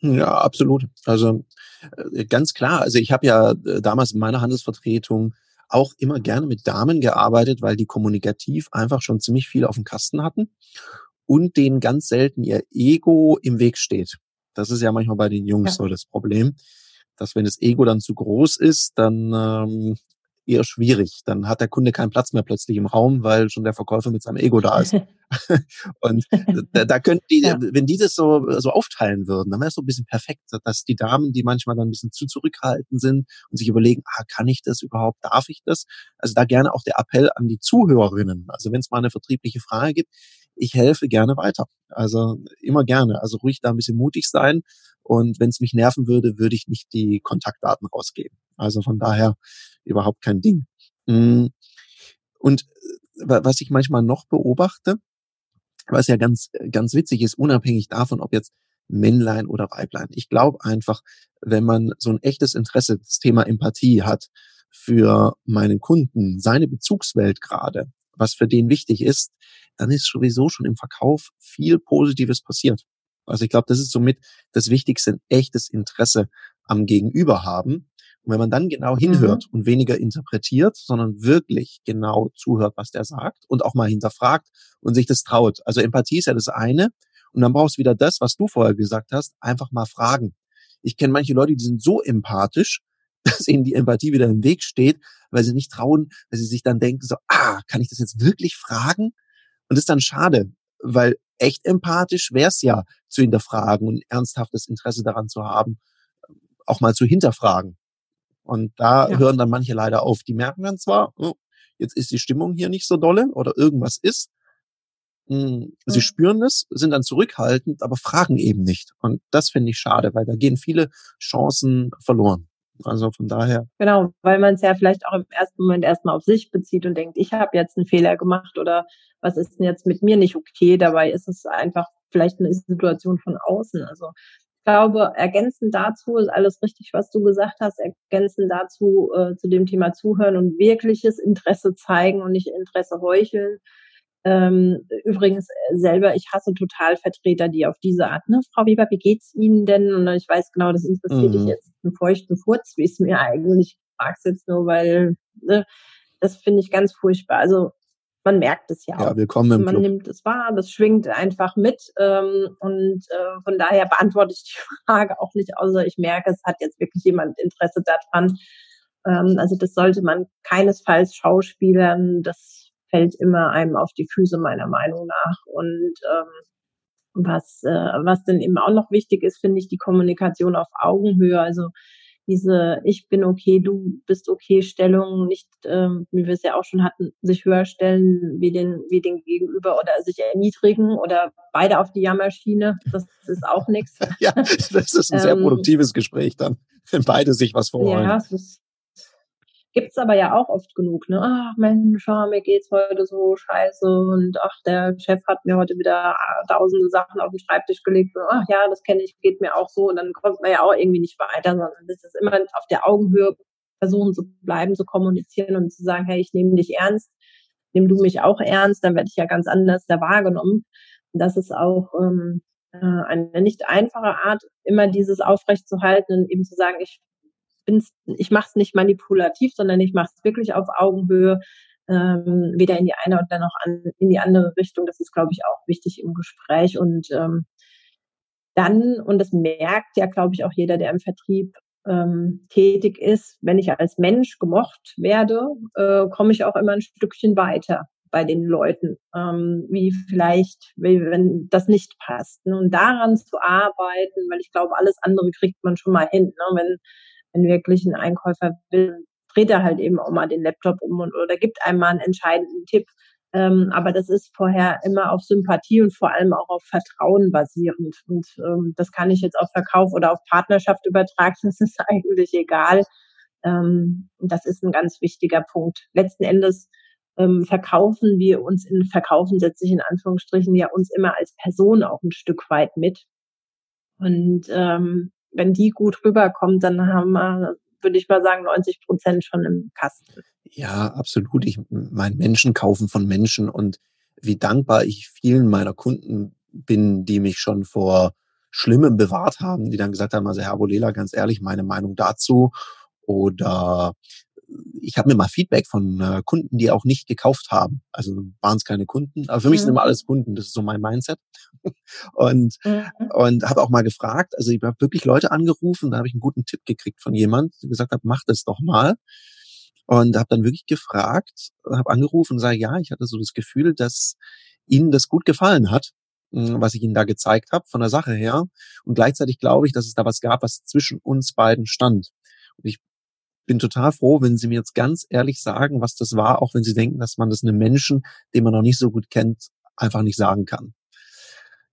Ja, absolut. Also äh, ganz klar. Also ich habe ja äh, damals in meiner Handelsvertretung auch immer gerne mit Damen gearbeitet, weil die kommunikativ einfach schon ziemlich viel auf dem Kasten hatten und denen ganz selten ihr Ego im Weg steht. Das ist ja manchmal bei den Jungs ja. so das Problem, dass wenn das Ego dann zu groß ist, dann ähm, eher schwierig. Dann hat der Kunde keinen Platz mehr plötzlich im Raum, weil schon der Verkäufer mit seinem Ego da ist. und da, da könnten die, ja. wenn die das so, so aufteilen würden, dann wäre es so ein bisschen perfekt, dass die Damen, die manchmal dann ein bisschen zu zurückhaltend sind und sich überlegen, ah, kann ich das überhaupt, darf ich das? Also da gerne auch der Appell an die Zuhörerinnen. Also wenn es mal eine vertriebliche Frage gibt, ich helfe gerne weiter. Also immer gerne. Also ruhig da ein bisschen mutig sein. Und wenn es mich nerven würde, würde ich nicht die Kontaktdaten rausgeben. Also von daher überhaupt kein Ding. Mm. Und äh, was ich manchmal noch beobachte, was ja ganz, ganz witzig ist, unabhängig davon, ob jetzt Männlein oder Weiblein. Ich glaube einfach, wenn man so ein echtes Interesse, das Thema Empathie hat für meinen Kunden, seine Bezugswelt gerade, was für den wichtig ist, dann ist sowieso schon im Verkauf viel Positives passiert. Also ich glaube, das ist somit das Wichtigste, ein echtes Interesse am Gegenüber haben. Und wenn man dann genau hinhört mhm. und weniger interpretiert, sondern wirklich genau zuhört, was der sagt und auch mal hinterfragt und sich das traut. Also Empathie ist ja das eine. Und dann brauchst du wieder das, was du vorher gesagt hast, einfach mal fragen. Ich kenne manche Leute, die sind so empathisch, dass ihnen die Empathie wieder im Weg steht, weil sie nicht trauen, weil sie sich dann denken, so, ah, kann ich das jetzt wirklich fragen? Und das ist dann schade, weil echt empathisch wäre es ja zu hinterfragen und ernsthaftes Interesse daran zu haben, auch mal zu hinterfragen. Und da ja. hören dann manche leider auf. Die merken dann zwar, oh, jetzt ist die Stimmung hier nicht so dolle oder irgendwas ist. Hm, sie mhm. spüren es, sind dann zurückhaltend, aber fragen eben nicht. Und das finde ich schade, weil da gehen viele Chancen verloren. Also von daher. Genau, weil man es ja vielleicht auch im ersten Moment erstmal auf sich bezieht und denkt, ich habe jetzt einen Fehler gemacht oder was ist denn jetzt mit mir nicht okay? Dabei ist es einfach vielleicht eine Situation von außen. Also glaube, ergänzend dazu ist alles richtig, was du gesagt hast, ergänzend dazu äh, zu dem Thema Zuhören und wirkliches Interesse zeigen und nicht Interesse heucheln. Ähm, übrigens äh, selber, ich hasse total Vertreter, die auf diese Art, ne, Frau Weber, wie geht's Ihnen denn? Und ich weiß genau, das interessiert mhm. dich jetzt einen feuchten Furz, wie es mir eigentlich. Ich frag's jetzt nur, weil ne, das finde ich ganz furchtbar. Also man merkt es ja auch. Ja, willkommen im Man Club. nimmt es wahr, das schwingt einfach mit. Ähm, und äh, von daher beantworte ich die Frage auch nicht, außer ich merke, es hat jetzt wirklich jemand Interesse daran. Ähm, also das sollte man keinesfalls schauspielern. Das fällt immer einem auf die Füße, meiner Meinung nach. Und ähm, was, äh, was denn eben auch noch wichtig ist, finde ich, die Kommunikation auf Augenhöhe. Also diese Ich bin okay, du bist okay Stellung nicht, ähm, wie wir es ja auch schon hatten, sich höher stellen wie den, wie den Gegenüber oder sich erniedrigen oder beide auf die Jammerschiene. Das ist auch nichts. Ja, das ist ein sehr ähm, produktives Gespräch dann, wenn beide sich was vorholen. Ja, es ist Gibt's aber ja auch oft genug, ne? Ach Mensch, mir geht's heute so scheiße und ach, der Chef hat mir heute wieder ah, tausende Sachen auf den Schreibtisch gelegt und ach ja, das kenne ich, geht mir auch so und dann kommt man ja auch irgendwie nicht weiter, sondern das ist immer auf der Augenhöhe versuchen zu bleiben, zu kommunizieren und zu sagen, hey, ich nehme dich ernst, nimm du mich auch ernst, dann werde ich ja ganz anders da wahrgenommen. Und das ist auch ähm, äh, eine nicht einfache Art, immer dieses aufrechtzuhalten und eben zu sagen, ich bin's, ich mache es nicht manipulativ, sondern ich mache es wirklich auf Augenhöhe, ähm, weder in die eine oder noch an, in die andere Richtung. Das ist, glaube ich, auch wichtig im Gespräch. Und ähm, dann, und das merkt ja, glaube ich, auch jeder, der im Vertrieb ähm, tätig ist, wenn ich als Mensch gemocht werde, äh, komme ich auch immer ein Stückchen weiter bei den Leuten, ähm, wie vielleicht, wie, wenn das nicht passt. Ne? Und daran zu arbeiten, weil ich glaube, alles andere kriegt man schon mal hin. Ne? Wenn, wenn wirklich ein Einkäufer will, dreht er halt eben auch mal den Laptop um und oder gibt einem mal einen entscheidenden Tipp. Ähm, aber das ist vorher immer auf Sympathie und vor allem auch auf Vertrauen basierend. Und ähm, das kann ich jetzt auf Verkauf oder auf Partnerschaft übertragen. Das ist eigentlich egal. Ähm, das ist ein ganz wichtiger Punkt. Letzten Endes ähm, verkaufen wir uns in Verkaufen setze ich in Anführungsstrichen ja uns immer als Person auch ein Stück weit mit. Und ähm, wenn die gut rüberkommt, dann haben wir, würde ich mal sagen, 90 Prozent schon im Kasten. Ja, absolut. Ich meine, Menschen kaufen von Menschen und wie dankbar ich vielen meiner Kunden bin, die mich schon vor Schlimmem bewahrt haben, die dann gesagt haben, also Herr Abolela, ganz ehrlich, meine Meinung dazu. Oder ich habe mir mal Feedback von äh, Kunden, die auch nicht gekauft haben. Also waren es keine Kunden, aber für mich mhm. sind immer alles Kunden. Das ist so mein Mindset. und mhm. und habe auch mal gefragt. Also ich habe wirklich Leute angerufen. Da habe ich einen guten Tipp gekriegt von jemand, der gesagt hat, mach das doch mal. Und habe dann wirklich gefragt, habe angerufen und sage, ja, ich hatte so das Gefühl, dass Ihnen das gut gefallen hat, hm, was ich Ihnen da gezeigt habe von der Sache her. Und gleichzeitig glaube ich, dass es da was gab, was zwischen uns beiden stand. Und ich bin total froh, wenn Sie mir jetzt ganz ehrlich sagen, was das war, auch wenn Sie denken, dass man das einem Menschen, den man noch nicht so gut kennt, einfach nicht sagen kann.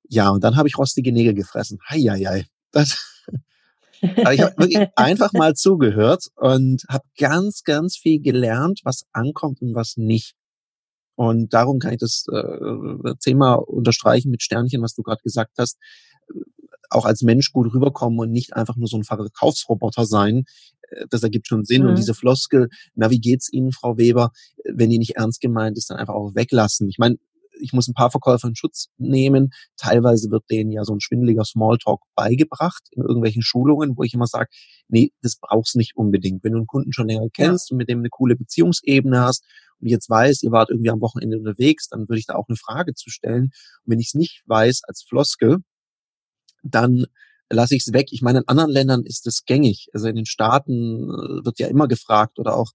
Ja, und dann habe ich rostige Nägel gefressen. Heieiei. Das, aber ich habe wirklich einfach mal zugehört und habe ganz, ganz viel gelernt, was ankommt und was nicht. Und darum kann ich das äh, Thema unterstreichen mit Sternchen, was du gerade gesagt hast auch als Mensch gut rüberkommen und nicht einfach nur so ein Verkaufsroboter sein. Äh, das ergibt schon Sinn. Mhm. Und diese Floskel, na, wie geht's Ihnen, Frau Weber, wenn die nicht ernst gemeint ist, dann einfach auch weglassen. Ich meine, ich muss ein paar Verkäufer in Schutz nehmen. Teilweise wird denen ja so ein schwindeliger Smalltalk beigebracht in irgendwelchen Schulungen, wo ich immer sage, nee, das brauchst nicht unbedingt. Wenn du einen Kunden schon länger kennst ja. und mit dem eine coole Beziehungsebene hast und jetzt weiß, ihr wart irgendwie am Wochenende unterwegs, dann würde ich da auch eine Frage zu stellen. Und wenn ich es nicht weiß als Floskel, dann lasse ich es weg. Ich meine, in anderen Ländern ist es gängig. Also in den Staaten äh, wird ja immer gefragt oder auch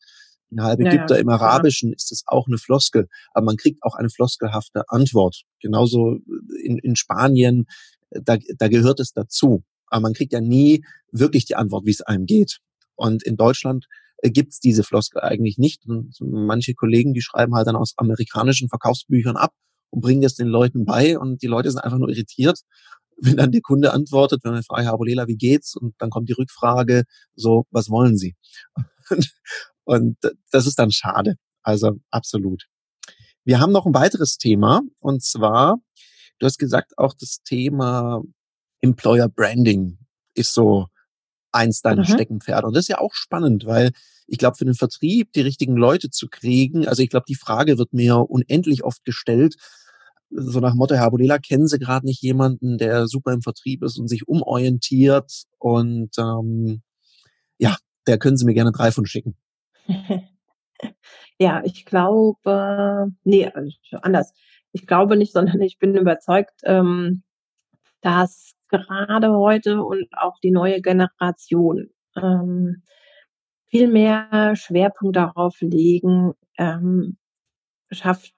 innerhalb Ägypter ja, im Arabischen ist es auch eine Floskel, aber man kriegt auch eine floskelhafte Antwort. Genauso in, in Spanien, äh, da, da gehört es dazu. Aber man kriegt ja nie wirklich die Antwort, wie es einem geht. Und in Deutschland äh, gibt's diese Floskel eigentlich nicht. Und manche Kollegen, die schreiben halt dann aus amerikanischen Verkaufsbüchern ab und bringen das den Leuten bei und die Leute sind einfach nur irritiert wenn dann der Kunde antwortet, wenn man fragt, Herr Abolela, wie geht's? Und dann kommt die Rückfrage, so, was wollen Sie? Und, und das ist dann schade. Also absolut. Wir haben noch ein weiteres Thema und zwar, du hast gesagt, auch das Thema Employer Branding ist so eins deiner mhm. Steckenpferde. Und das ist ja auch spannend, weil ich glaube, für den Vertrieb die richtigen Leute zu kriegen, also ich glaube, die Frage wird mir unendlich oft gestellt, so nach Motto, Herr Abodela, kennen Sie gerade nicht jemanden, der super im Vertrieb ist und sich umorientiert und ähm, ja, der können Sie mir gerne drei von schicken. ja, ich glaube, nee, also anders. Ich glaube nicht, sondern ich bin überzeugt, ähm, dass gerade heute und auch die neue Generation ähm, viel mehr Schwerpunkt darauf legen, ähm, schafft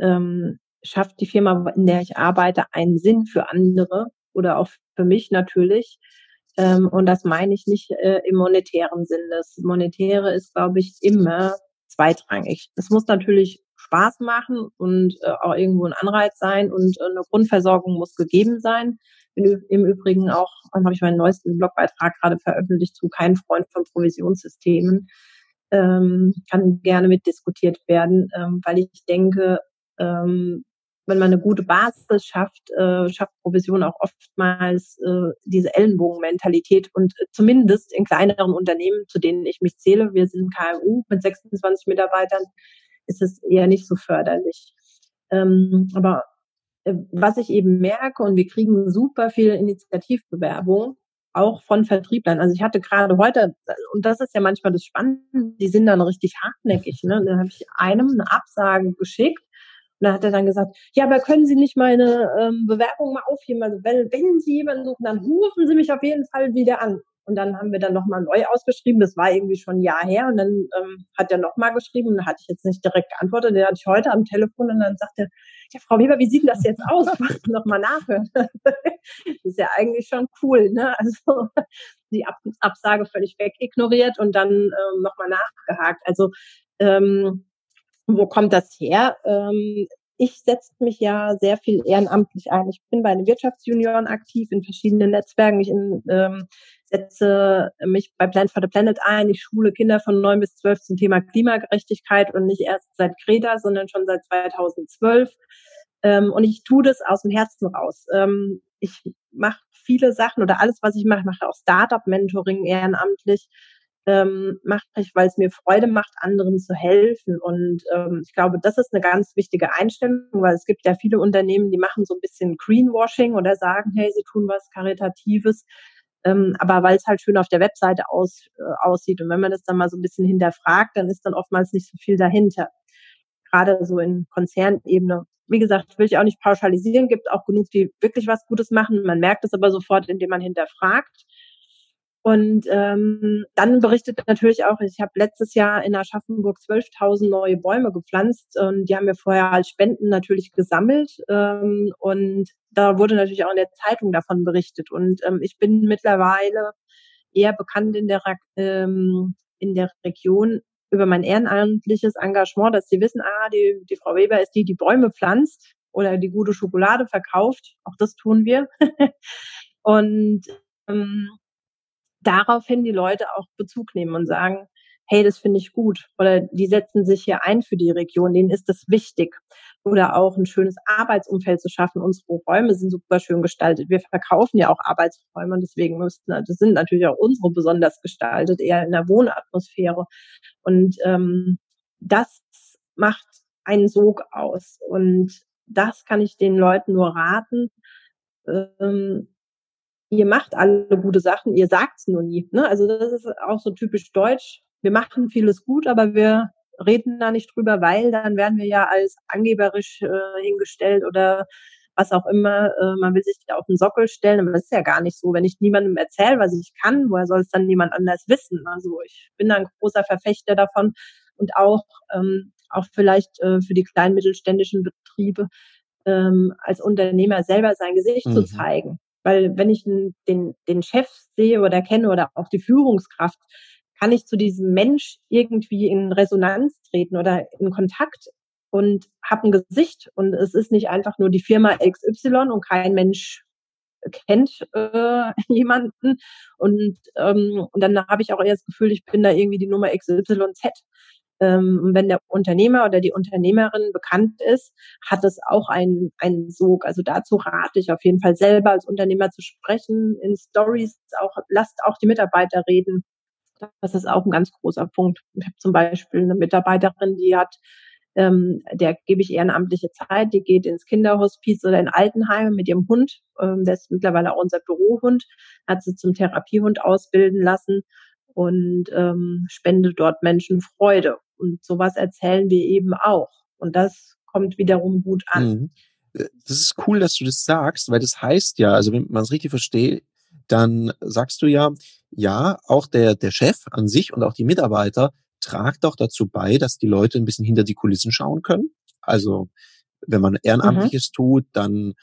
ähm, schafft die Firma, in der ich arbeite, einen Sinn für andere oder auch für mich natürlich. Ähm, und das meine ich nicht äh, im monetären Sinn. Das Monetäre ist, glaube ich, immer zweitrangig. Es muss natürlich Spaß machen und äh, auch irgendwo ein Anreiz sein und äh, eine Grundversorgung muss gegeben sein. Bin im Übrigen auch, dann habe ich meinen neuesten Blogbeitrag gerade veröffentlicht zu kein Freund von Provisionssystemen. Ähm, kann gerne mitdiskutiert werden, ähm, weil ich denke, ähm, wenn man eine gute Basis schafft, äh, schafft Provision auch oftmals äh, diese Ellenbogenmentalität und äh, zumindest in kleineren Unternehmen, zu denen ich mich zähle, wir sind KMU mit 26 Mitarbeitern, ist es eher nicht so förderlich. Ähm, aber äh, was ich eben merke, und wir kriegen super viel Initiativbewerbung, auch von Vertrieblern. Also ich hatte gerade heute, und das ist ja manchmal das Spannende, die sind dann richtig hartnäckig. Ne? Da habe ich einem eine Absage geschickt und da hat er dann gesagt, ja, aber können Sie nicht meine ähm, Bewerbung mal aufheben? Also wenn, wenn Sie jemanden suchen, dann rufen Sie mich auf jeden Fall wieder an. Und dann haben wir dann nochmal neu ausgeschrieben. Das war irgendwie schon ein Jahr her. Und dann ähm, hat er nochmal geschrieben. Da hatte ich jetzt nicht direkt geantwortet. Den hatte ich heute am Telefon und dann sagte, ja, Frau Weber, wie sieht denn das jetzt aus? nochmal nachhören. das ist ja eigentlich schon cool, ne? Also die Ab Absage völlig weg ignoriert und dann ähm, nochmal nachgehakt. Also ähm, wo kommt das her? Ähm, ich setze mich ja sehr viel ehrenamtlich ein. Ich bin bei den Wirtschaftsjunioren aktiv in verschiedenen Netzwerken. Ich in, ähm, setze mich bei Plan for the Planet ein. Ich schule Kinder von neun bis zwölf zum Thema Klimagerechtigkeit und nicht erst seit Greta, sondern schon seit 2012. Ähm, und ich tue das aus dem Herzen raus. Ähm, ich mache viele Sachen oder alles, was ich mache, mache auch Startup-Mentoring ehrenamtlich ähm, mache ich, weil es mir Freude macht, anderen zu helfen. Und ähm, ich glaube, das ist eine ganz wichtige Einstellung, weil es gibt ja viele Unternehmen, die machen so ein bisschen Greenwashing oder sagen, hey, sie tun was Karitatives. Ähm, aber weil es halt schön auf der Webseite aus, äh, aussieht. Und wenn man das dann mal so ein bisschen hinterfragt, dann ist dann oftmals nicht so viel dahinter. Gerade so in Konzernebene. Wie gesagt, will ich auch nicht pauschalisieren, gibt auch genug, die wirklich was Gutes machen. Man merkt es aber sofort, indem man hinterfragt. Und ähm, dann berichtet natürlich auch, ich habe letztes Jahr in Aschaffenburg 12.000 neue Bäume gepflanzt und die haben wir vorher als Spenden natürlich gesammelt ähm, und da wurde natürlich auch in der Zeitung davon berichtet und ähm, ich bin mittlerweile eher bekannt in der ähm, in der Region über mein ehrenamtliches Engagement, dass sie wissen, ah, die, die Frau Weber ist die, die Bäume pflanzt oder die gute Schokolade verkauft. Auch das tun wir. und ähm, daraufhin die Leute auch Bezug nehmen und sagen, hey, das finde ich gut. Oder die setzen sich hier ein für die Region, denen ist das wichtig. Oder auch ein schönes Arbeitsumfeld zu schaffen. Unsere Räume sind super schön gestaltet. Wir verkaufen ja auch Arbeitsräume und deswegen müssten, das sind natürlich auch unsere besonders gestaltet, eher in der Wohnatmosphäre. Und ähm, das macht einen Sog aus. Und das kann ich den Leuten nur raten, ähm, ihr macht alle gute Sachen, ihr sagt's nur nie. Ne? Also das ist auch so typisch deutsch. Wir machen vieles gut, aber wir reden da nicht drüber, weil dann werden wir ja als angeberisch äh, hingestellt oder was auch immer. Äh, man will sich da auf den Sockel stellen, aber das ist ja gar nicht so. Wenn ich niemandem erzähle, was ich kann, woher soll es dann niemand anders wissen? Also ich bin da ein großer Verfechter davon und auch ähm, auch vielleicht äh, für die kleinen mittelständischen Betriebe ähm, als Unternehmer selber sein Gesicht mhm. zu zeigen. Weil wenn ich den, den Chef sehe oder kenne oder auch die Führungskraft, kann ich zu diesem Mensch irgendwie in Resonanz treten oder in Kontakt und habe ein Gesicht. Und es ist nicht einfach nur die Firma XY und kein Mensch kennt äh, jemanden. Und, ähm, und dann habe ich auch eher das Gefühl, ich bin da irgendwie die Nummer XYZ. Ähm, wenn der Unternehmer oder die Unternehmerin bekannt ist, hat es auch einen, einen Sog. Also dazu rate ich auf jeden Fall selber als Unternehmer zu sprechen, in Stories auch, lasst auch die Mitarbeiter reden. Das ist auch ein ganz großer Punkt. Ich habe zum Beispiel eine Mitarbeiterin, die hat ähm, der gebe ich ehrenamtliche Zeit, die geht ins Kinderhospiz oder in Altenheime mit ihrem Hund, ähm, der ist mittlerweile auch unser Bürohund, hat sie zum Therapiehund ausbilden lassen und ähm, spendet dort Menschen Freude. Und sowas erzählen wir eben auch. Und das kommt wiederum gut an. Mhm. Äh, das ist cool, dass du das sagst, weil das heißt ja, also wenn man es richtig versteht, dann sagst du ja, ja, auch der, der Chef an sich und auch die Mitarbeiter tragt auch dazu bei, dass die Leute ein bisschen hinter die Kulissen schauen können. Also wenn man Ehrenamtliches mhm. tut, dann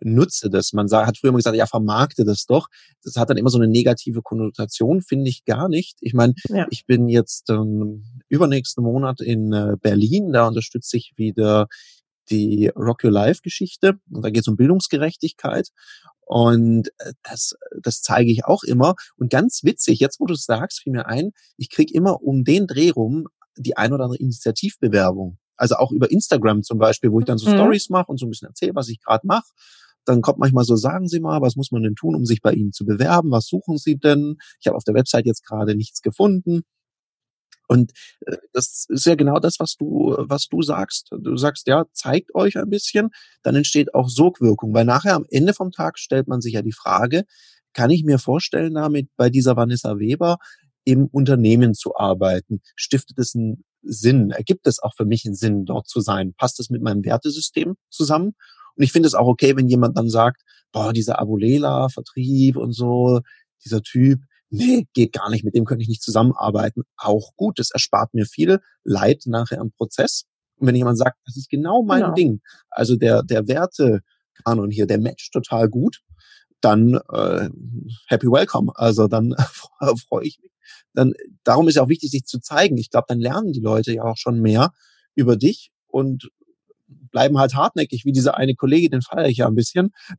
nutze das. Man hat früher immer gesagt, ja, vermarkte das doch. Das hat dann immer so eine negative Konnotation, finde ich gar nicht. Ich meine, ja. ich bin jetzt ähm, übernächsten Monat in äh, Berlin, da unterstütze ich wieder die Rock Your Life Geschichte und da geht es um Bildungsgerechtigkeit und äh, das, das zeige ich auch immer. Und ganz witzig, jetzt wo du es sagst, fiel mir ein, ich krieg immer um den Dreh rum die ein oder andere Initiativbewerbung. Also auch über Instagram zum Beispiel, wo ich dann so mhm. Stories mache und so ein bisschen erzähle, was ich gerade mache. Dann kommt manchmal so, sagen Sie mal, was muss man denn tun, um sich bei Ihnen zu bewerben? Was suchen Sie denn? Ich habe auf der Website jetzt gerade nichts gefunden. Und äh, das ist ja genau das, was du, was du sagst. Du sagst, ja, zeigt euch ein bisschen, dann entsteht auch Sogwirkung, weil nachher am Ende vom Tag stellt man sich ja die Frage, kann ich mir vorstellen, damit bei dieser Vanessa Weber im Unternehmen zu arbeiten? Stiftet es einen Sinn? Ergibt es auch für mich einen Sinn, dort zu sein? Passt es mit meinem Wertesystem zusammen? Und ich finde es auch okay, wenn jemand dann sagt, boah, dieser Abulela, Vertrieb und so, dieser Typ, nee, geht gar nicht, mit dem könnte ich nicht zusammenarbeiten. Auch gut, das erspart mir viel Leid nachher im Prozess. Und wenn jemand sagt, das ist genau mein genau. Ding, also der, der Wertekanon hier, der matcht total gut, dann äh, happy welcome. Also dann freue ich mich. Dann, darum ist ja auch wichtig, sich zu zeigen. Ich glaube, dann lernen die Leute ja auch schon mehr über dich und bleiben halt hartnäckig, wie dieser eine Kollege, den feiere ich ja ein bisschen.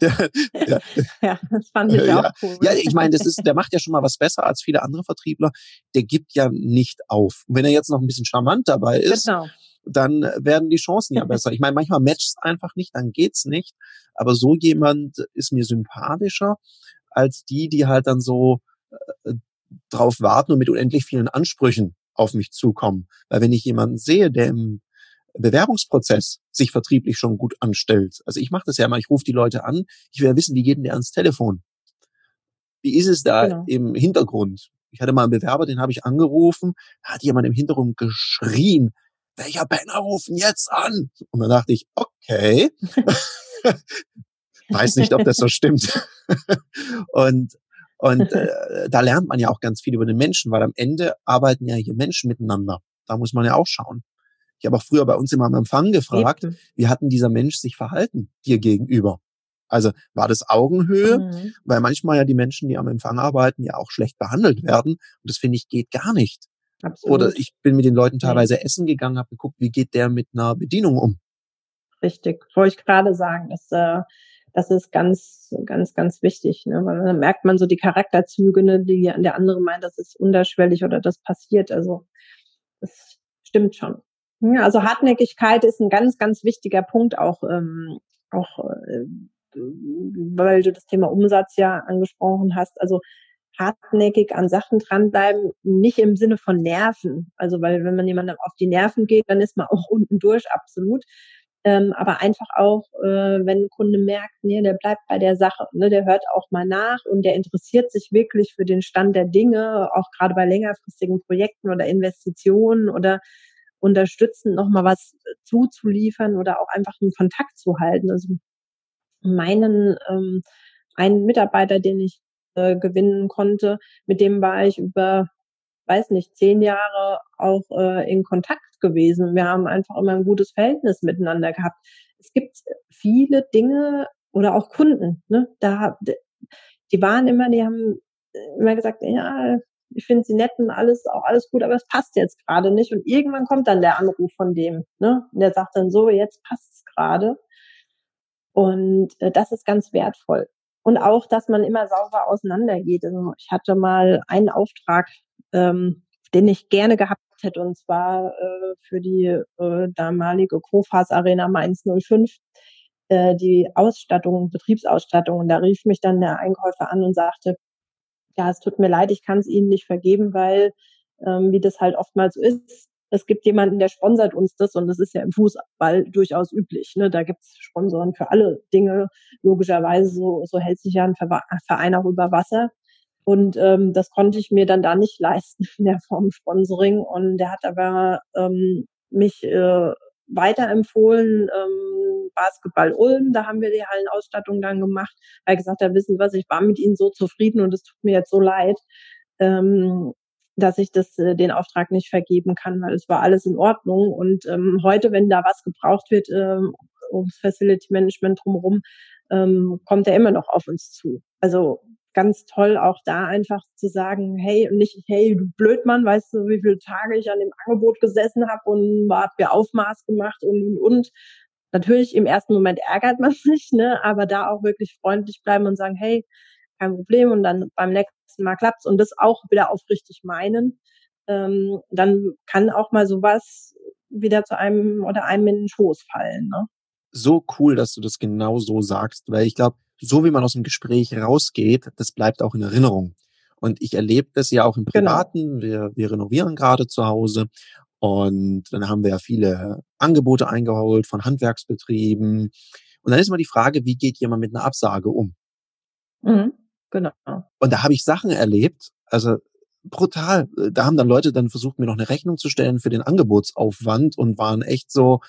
Der, der, der, ja, das fand ich ja, auch cool. Ja, ich meine, das ist, der macht ja schon mal was besser als viele andere Vertriebler. Der gibt ja nicht auf. Und wenn er jetzt noch ein bisschen charmant dabei ist, genau. dann werden die Chancen ja besser. Ich meine, manchmal matcht es einfach nicht, dann geht's nicht. Aber so jemand ist mir sympathischer als die, die halt dann so äh, drauf warten und mit unendlich vielen Ansprüchen auf mich zukommen. Weil wenn ich jemanden sehe, der im Bewerbungsprozess sich vertrieblich schon gut anstellt. Also ich mache das ja mal, ich rufe die Leute an, ich will ja wissen, wie geht denn der ans Telefon? Wie ist es da genau. im Hintergrund? Ich hatte mal einen Bewerber, den habe ich angerufen, da hat jemand im Hintergrund geschrien, welcher Penner rufen jetzt an? Und dann dachte ich, okay, weiß nicht, ob das so stimmt. und und äh, da lernt man ja auch ganz viel über den Menschen, weil am Ende arbeiten ja hier Menschen miteinander. Da muss man ja auch schauen. Ich habe auch früher bei uns immer am Empfang gefragt, Eben. wie hat denn dieser Mensch sich verhalten dir gegenüber? Also war das Augenhöhe, mhm. weil manchmal ja die Menschen, die am Empfang arbeiten, ja auch schlecht behandelt werden. Und das finde ich geht gar nicht. Absolut. Oder ich bin mit den Leuten teilweise ja. essen gegangen, habe geguckt, wie geht der mit einer Bedienung um. Richtig, wollte ich gerade sagen. Das, äh, das ist ganz, ganz, ganz wichtig, ne? weil dann merkt man so die Charakterzüge, ne, die der andere meint, das ist unterschwellig oder das passiert. Also das stimmt schon. Ja, also Hartnäckigkeit ist ein ganz, ganz wichtiger Punkt auch, ähm, auch äh, weil du das Thema Umsatz ja angesprochen hast. Also hartnäckig an Sachen dranbleiben, nicht im Sinne von Nerven. Also weil wenn man jemandem auf die Nerven geht, dann ist man auch unten durch, absolut. Ähm, aber einfach auch, äh, wenn ein Kunde merkt, nee, der bleibt bei der Sache, ne, der hört auch mal nach und der interessiert sich wirklich für den Stand der Dinge, auch gerade bei längerfristigen Projekten oder Investitionen oder unterstützend nochmal was zuzuliefern oder auch einfach einen Kontakt zu halten. Also meinen ähm, einen Mitarbeiter, den ich äh, gewinnen konnte, mit dem war ich über, weiß nicht, zehn Jahre auch äh, in Kontakt gewesen. Wir haben einfach immer ein gutes Verhältnis miteinander gehabt. Es gibt viele Dinge oder auch Kunden, ne? Da, die waren immer, die haben immer gesagt, ja, ich finde sie nett und alles, auch alles gut, aber es passt jetzt gerade nicht. Und irgendwann kommt dann der Anruf von dem, ne? Und der sagt dann so, jetzt passt es gerade. Und äh, das ist ganz wertvoll. Und auch, dass man immer sauber auseinandergeht. Also ich hatte mal einen Auftrag, ähm, den ich gerne gehabt hätte, und zwar äh, für die äh, damalige Kofas Arena Mainz 05 äh, die Ausstattung, Betriebsausstattung. Und da rief mich dann der Einkäufer an und sagte, ja, es tut mir leid, ich kann es Ihnen nicht vergeben, weil, ähm, wie das halt oftmals so ist, es gibt jemanden, der sponsert uns das und das ist ja im Fußball durchaus üblich. Ne? Da gibt es Sponsoren für alle Dinge. Logischerweise, so, so hält sich ja ein Verein auch über Wasser. Und ähm, das konnte ich mir dann da nicht leisten in der Form Sponsoring. Und der hat aber ähm, mich äh, weiterempfohlen, ähm, Basketball Ulm, da haben wir die Hallenausstattung dann gemacht, weil gesagt hat, wissen was, ich war mit Ihnen so zufrieden und es tut mir jetzt so leid, ähm, dass ich das äh, den Auftrag nicht vergeben kann, weil es war alles in Ordnung. Und ähm, heute, wenn da was gebraucht wird, ähm, ums Facility Management drumherum, ähm, kommt er immer noch auf uns zu. Also ganz toll auch da einfach zu sagen, hey, nicht, hey, du Blödmann, weißt du, wie viele Tage ich an dem Angebot gesessen habe und hab mir Aufmaß gemacht und, und, und. Natürlich im ersten Moment ärgert man sich, ne, aber da auch wirklich freundlich bleiben und sagen, hey, kein Problem und dann beim nächsten Mal klappt's und das auch wieder aufrichtig meinen. Ähm, dann kann auch mal sowas wieder zu einem oder einem in den Schoß fallen. Ne? So cool, dass du das genau so sagst, weil ich glaube, so wie man aus dem Gespräch rausgeht, das bleibt auch in Erinnerung. Und ich erlebe das ja auch im genau. Privaten. Genau. Wir, wir renovieren gerade zu Hause und dann haben wir ja viele Angebote eingeholt von Handwerksbetrieben. Und dann ist immer die Frage, wie geht jemand mit einer Absage um? Mhm, genau. Und da habe ich Sachen erlebt, also brutal. Da haben dann Leute dann versucht, mir noch eine Rechnung zu stellen für den Angebotsaufwand und waren echt so,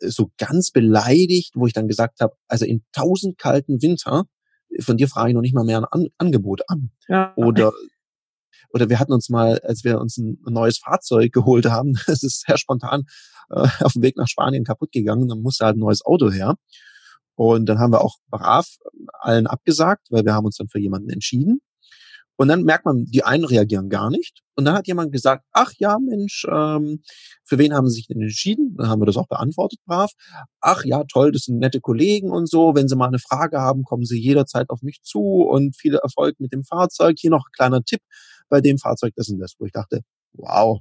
so ganz beleidigt, wo ich dann gesagt habe, also in tausend kalten Winter von dir frage ich noch nicht mal mehr ein an Angebot an. Ja. Oder oder wir hatten uns mal, als wir uns ein neues Fahrzeug geholt haben, das ist sehr spontan äh, auf dem Weg nach Spanien kaputt gegangen, dann musste halt ein neues Auto her. Und dann haben wir auch brav allen abgesagt, weil wir haben uns dann für jemanden entschieden. Und dann merkt man, die einen reagieren gar nicht. Und dann hat jemand gesagt, ach ja, Mensch, ähm, für wen haben Sie sich denn entschieden? Dann haben wir das auch beantwortet, brav. Ach ja, toll, das sind nette Kollegen und so. Wenn Sie mal eine Frage haben, kommen Sie jederzeit auf mich zu und viel Erfolg mit dem Fahrzeug. Hier noch ein kleiner Tipp bei dem Fahrzeug, das und das, wo ich dachte, wow,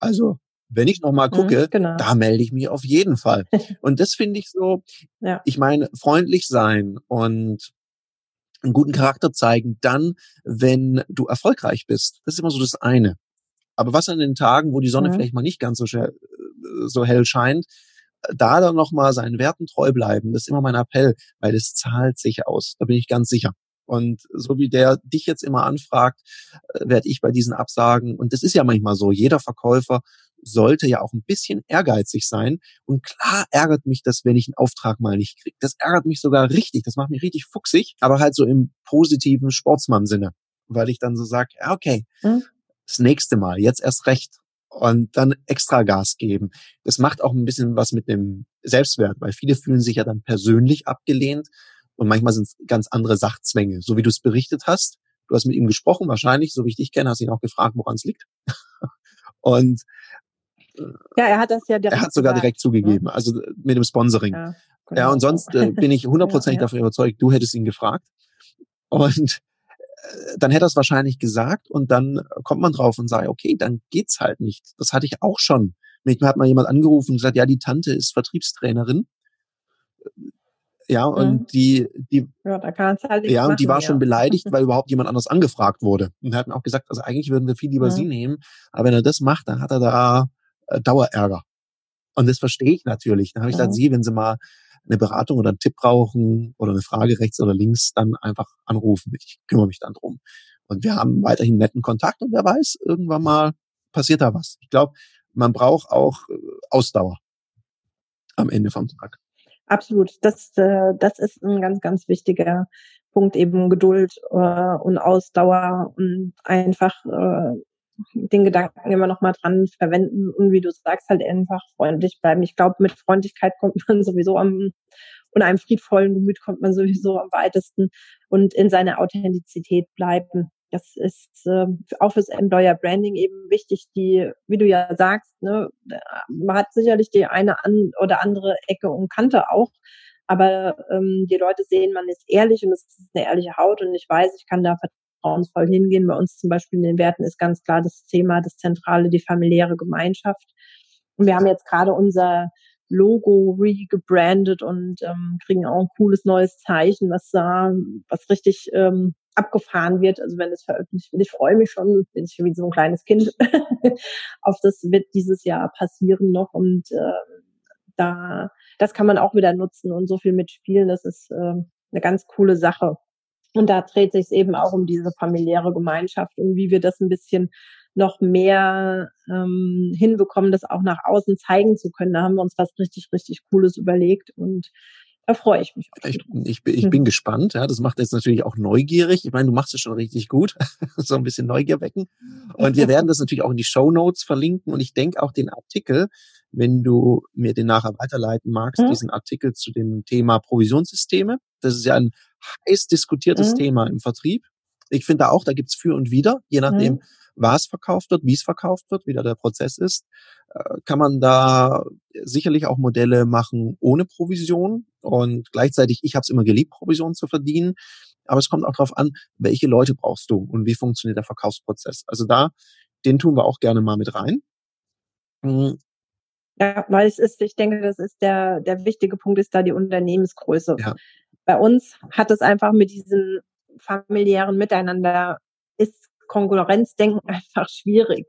also wenn ich nochmal mhm, gucke, genau. da melde ich mich auf jeden Fall. Und das finde ich so, ja. ich meine, freundlich sein und einen guten Charakter zeigen, dann, wenn du erfolgreich bist. Das ist immer so das eine. Aber was an den Tagen, wo die Sonne ja. vielleicht mal nicht ganz so, äh, so hell scheint, da dann nochmal seinen Werten treu bleiben, das ist immer mein Appell, weil es zahlt sich aus. Da bin ich ganz sicher. Und so wie der dich jetzt immer anfragt, äh, werde ich bei diesen Absagen, und das ist ja manchmal so, jeder Verkäufer sollte ja auch ein bisschen ehrgeizig sein. Und klar ärgert mich das, wenn ich einen Auftrag mal nicht kriege. Das ärgert mich sogar richtig. Das macht mich richtig fuchsig, aber halt so im positiven Sportsmann-Sinne. Weil ich dann so sage, ja, okay, mhm. das nächste Mal, jetzt erst recht. Und dann extra Gas geben. Das macht auch ein bisschen was mit dem Selbstwert, weil viele fühlen sich ja dann persönlich abgelehnt. Und manchmal sind es ganz andere Sachzwänge, so wie du es berichtet hast. Du hast mit ihm gesprochen, wahrscheinlich, so wie ich dich kenne, hast ihn auch gefragt, woran es liegt. und ja, er hat das ja direkt. Er hat sogar gesagt, direkt ne? zugegeben, also mit dem Sponsoring. Ja, genau. ja und sonst äh, bin ich hundertprozentig ja, ja. davon überzeugt, du hättest ihn gefragt. Und äh, dann hätte er es wahrscheinlich gesagt und dann kommt man drauf und sagt, okay, dann geht's halt nicht. Das hatte ich auch schon. Mich hat mal jemand angerufen und gesagt, ja, die Tante ist Vertriebstrainerin. Ja, und mhm. die, die, ja, da kann's halt ja, machen, und die war ja. schon beleidigt, weil überhaupt jemand anders angefragt wurde. Und er hat mir auch gesagt, also eigentlich würden wir viel lieber mhm. sie nehmen, aber wenn er das macht, dann hat er da äh, Dauerärger. Und das verstehe ich natürlich. Dann habe ich mhm. gesagt, Sie, wenn Sie mal eine Beratung oder einen Tipp brauchen oder eine Frage rechts oder links, dann einfach anrufen. Ich kümmere mich dann drum. Und wir haben weiterhin netten Kontakt und wer weiß, irgendwann mal passiert da was. Ich glaube, man braucht auch äh, Ausdauer am Ende vom Tag. Absolut. Das, äh, das ist ein ganz, ganz wichtiger Punkt, eben Geduld äh, und Ausdauer und einfach äh, den Gedanken immer noch mal dran verwenden und wie du sagst, halt einfach freundlich bleiben. Ich glaube, mit Freundlichkeit kommt man sowieso am und einem friedvollen Gemüt kommt man sowieso am weitesten und in seiner Authentizität bleiben. Das ist äh, auch fürs Employer Branding eben wichtig, die, wie du ja sagst, ne, man hat sicherlich die eine an oder andere Ecke und Kante auch, aber ähm, die Leute sehen, man ist ehrlich und es ist eine ehrliche Haut und ich weiß, ich kann da vertrauensvoll hingehen. Bei uns zum Beispiel in den Werten ist ganz klar das Thema, das Zentrale, die familiäre Gemeinschaft. Und wir haben jetzt gerade unser Logo regebrandet und ähm, kriegen auch ein cooles neues Zeichen, was da, was richtig ähm, abgefahren wird. Also wenn es veröffentlicht wird, ich freue mich schon, bin ich wie so ein kleines Kind. Auf das wird dieses Jahr passieren noch und äh, da, das kann man auch wieder nutzen und so viel mitspielen. Das ist äh, eine ganz coole Sache. Und da dreht sich es eben auch um diese familiäre Gemeinschaft und wie wir das ein bisschen noch mehr ähm, hinbekommen, das auch nach außen zeigen zu können. Da haben wir uns was richtig, richtig Cooles überlegt und da freue ich mich. Ich, ich, ich hm. bin gespannt. Ja, das macht jetzt natürlich auch neugierig. Ich meine, du machst es schon richtig gut. so ein bisschen Neugier wecken. Und wir werden das natürlich auch in die Show Notes verlinken. Und ich denke auch den Artikel, wenn du mir den nachher weiterleiten magst, mhm. diesen Artikel zu dem Thema Provisionssysteme. Das ist ja ein heiß diskutiertes mhm. Thema im Vertrieb. Ich finde da auch, da gibt's für und wieder, je nachdem, mhm. was verkauft wird, wie es verkauft wird, wie da der Prozess ist, äh, kann man da sicherlich auch Modelle machen ohne Provision. Und gleichzeitig, ich habe es immer geliebt, Provision zu verdienen. Aber es kommt auch darauf an, welche Leute brauchst du und wie funktioniert der Verkaufsprozess. Also da, den tun wir auch gerne mal mit rein. Ja, weil es ist, ich denke, das ist der, der wichtige Punkt ist da die Unternehmensgröße. Ja bei uns hat es einfach mit diesem familiären Miteinander ist Konkurrenzdenken einfach schwierig.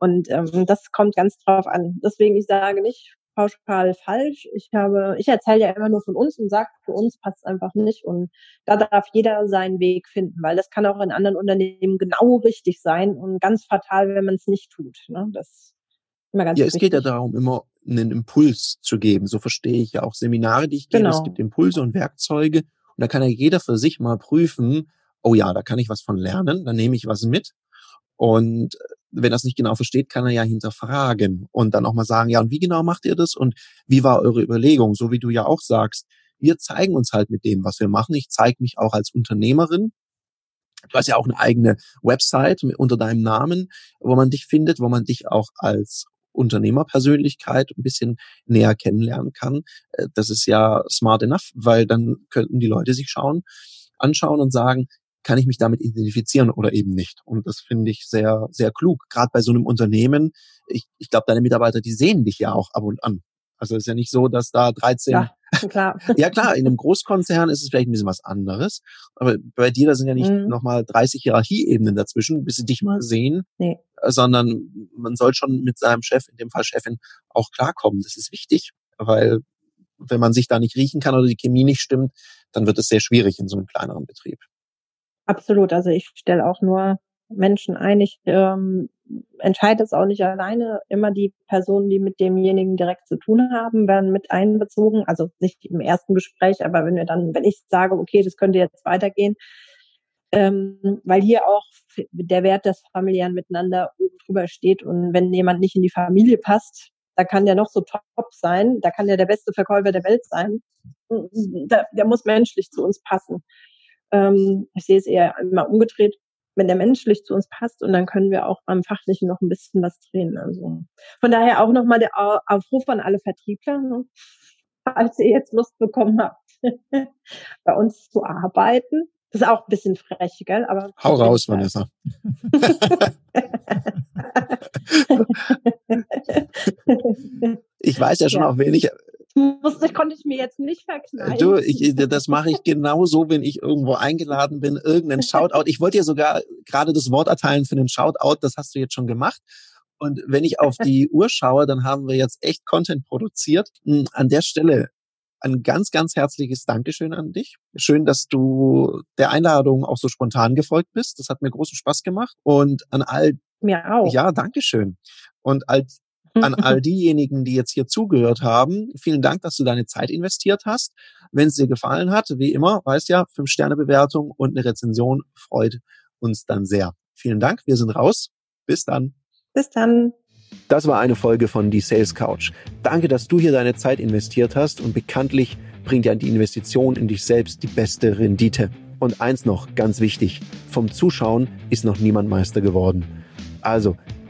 Und ähm, das kommt ganz drauf an. Deswegen, ich sage nicht pauschal falsch. Ich habe, ich erzähle ja immer nur von uns und sage, für uns passt es einfach nicht. Und da darf jeder seinen Weg finden, weil das kann auch in anderen Unternehmen genau richtig sein und ganz fatal, wenn man es nicht tut. Ne? Das immer ganz ja, wichtig. es geht ja darum, immer einen Impuls zu geben. So verstehe ich ja auch Seminare, die ich gebe. Genau. Es gibt Impulse und Werkzeuge, Und da kann ja jeder für sich mal prüfen, oh ja, da kann ich was von lernen, dann nehme ich was mit. Und wenn er es nicht genau versteht, kann er ja hinterfragen und dann auch mal sagen, ja, und wie genau macht ihr das und wie war eure Überlegung? So wie du ja auch sagst, wir zeigen uns halt mit dem, was wir machen. Ich zeige mich auch als Unternehmerin. Du hast ja auch eine eigene Website unter deinem Namen, wo man dich findet, wo man dich auch als Unternehmerpersönlichkeit ein bisschen näher kennenlernen kann. Äh, das ist ja smart enough, weil dann könnten die Leute sich schauen, anschauen und sagen, kann ich mich damit identifizieren oder eben nicht. Und das finde ich sehr, sehr klug. Gerade bei so einem Unternehmen, ich, ich glaube, deine Mitarbeiter, die sehen dich ja auch ab und an. Also es ist ja nicht so, dass da 13. Ja, klar. ja klar, in einem Großkonzern ist es vielleicht ein bisschen was anderes. Aber bei dir, da sind ja nicht mhm. nochmal 30 Hierarchieebenen dazwischen, bis sie dich mal sehen. Nee. Sondern man soll schon mit seinem Chef, in dem Fall Chefin, auch klarkommen. Das ist wichtig, weil wenn man sich da nicht riechen kann oder die Chemie nicht stimmt, dann wird es sehr schwierig in so einem kleineren Betrieb. Absolut. Also ich stelle auch nur Menschen ein. Ich ähm, entscheide es auch nicht alleine. Immer die Personen, die mit demjenigen direkt zu tun haben, werden mit einbezogen. Also nicht im ersten Gespräch, aber wenn wir dann, wenn ich sage, okay, das könnte jetzt weitergehen, ähm, weil hier auch der Wert des familiären Miteinander oben drüber steht. Und wenn jemand nicht in die Familie passt, da kann der noch so top sein, da kann der der beste Verkäufer der Welt sein. Der, der muss menschlich zu uns passen. Ähm, ich sehe es eher immer umgedreht, wenn der menschlich zu uns passt und dann können wir auch am Fachlichen noch ein bisschen was drehen. Also von daher auch nochmal der Aufruf an alle Vertriebler, ne? falls ihr jetzt Lust bekommen habt, bei uns zu arbeiten. Das ist auch ein bisschen frech, gell? Aber Hau raus, Vanessa. ich weiß ja schon, ja. auf wen ich musste, konnte ich mir jetzt nicht verkneifen. Du, ich, das mache ich genau so, wenn ich irgendwo eingeladen bin, irgendeinen Shoutout. Ich wollte dir sogar gerade das Wort erteilen für den Shoutout, das hast du jetzt schon gemacht. Und wenn ich auf die Uhr schaue, dann haben wir jetzt echt Content produziert. Hm, an der Stelle ein ganz, ganz herzliches Dankeschön an dich. Schön, dass du der Einladung auch so spontan gefolgt bist. Das hat mir großen Spaß gemacht. Und an all mir auch. Ja, Dankeschön. Und als an all diejenigen, die jetzt hier zugehört haben. Vielen Dank, dass du deine Zeit investiert hast. Wenn es dir gefallen hat, wie immer, weißt ja, fünf Sterne Bewertung und eine Rezension freut uns dann sehr. Vielen Dank. Wir sind raus. Bis dann. Bis dann. Das war eine Folge von Die Sales Couch. Danke, dass du hier deine Zeit investiert hast und bekanntlich bringt ja die Investition in dich selbst die beste Rendite. Und eins noch, ganz wichtig, vom Zuschauen ist noch niemand Meister geworden. Also,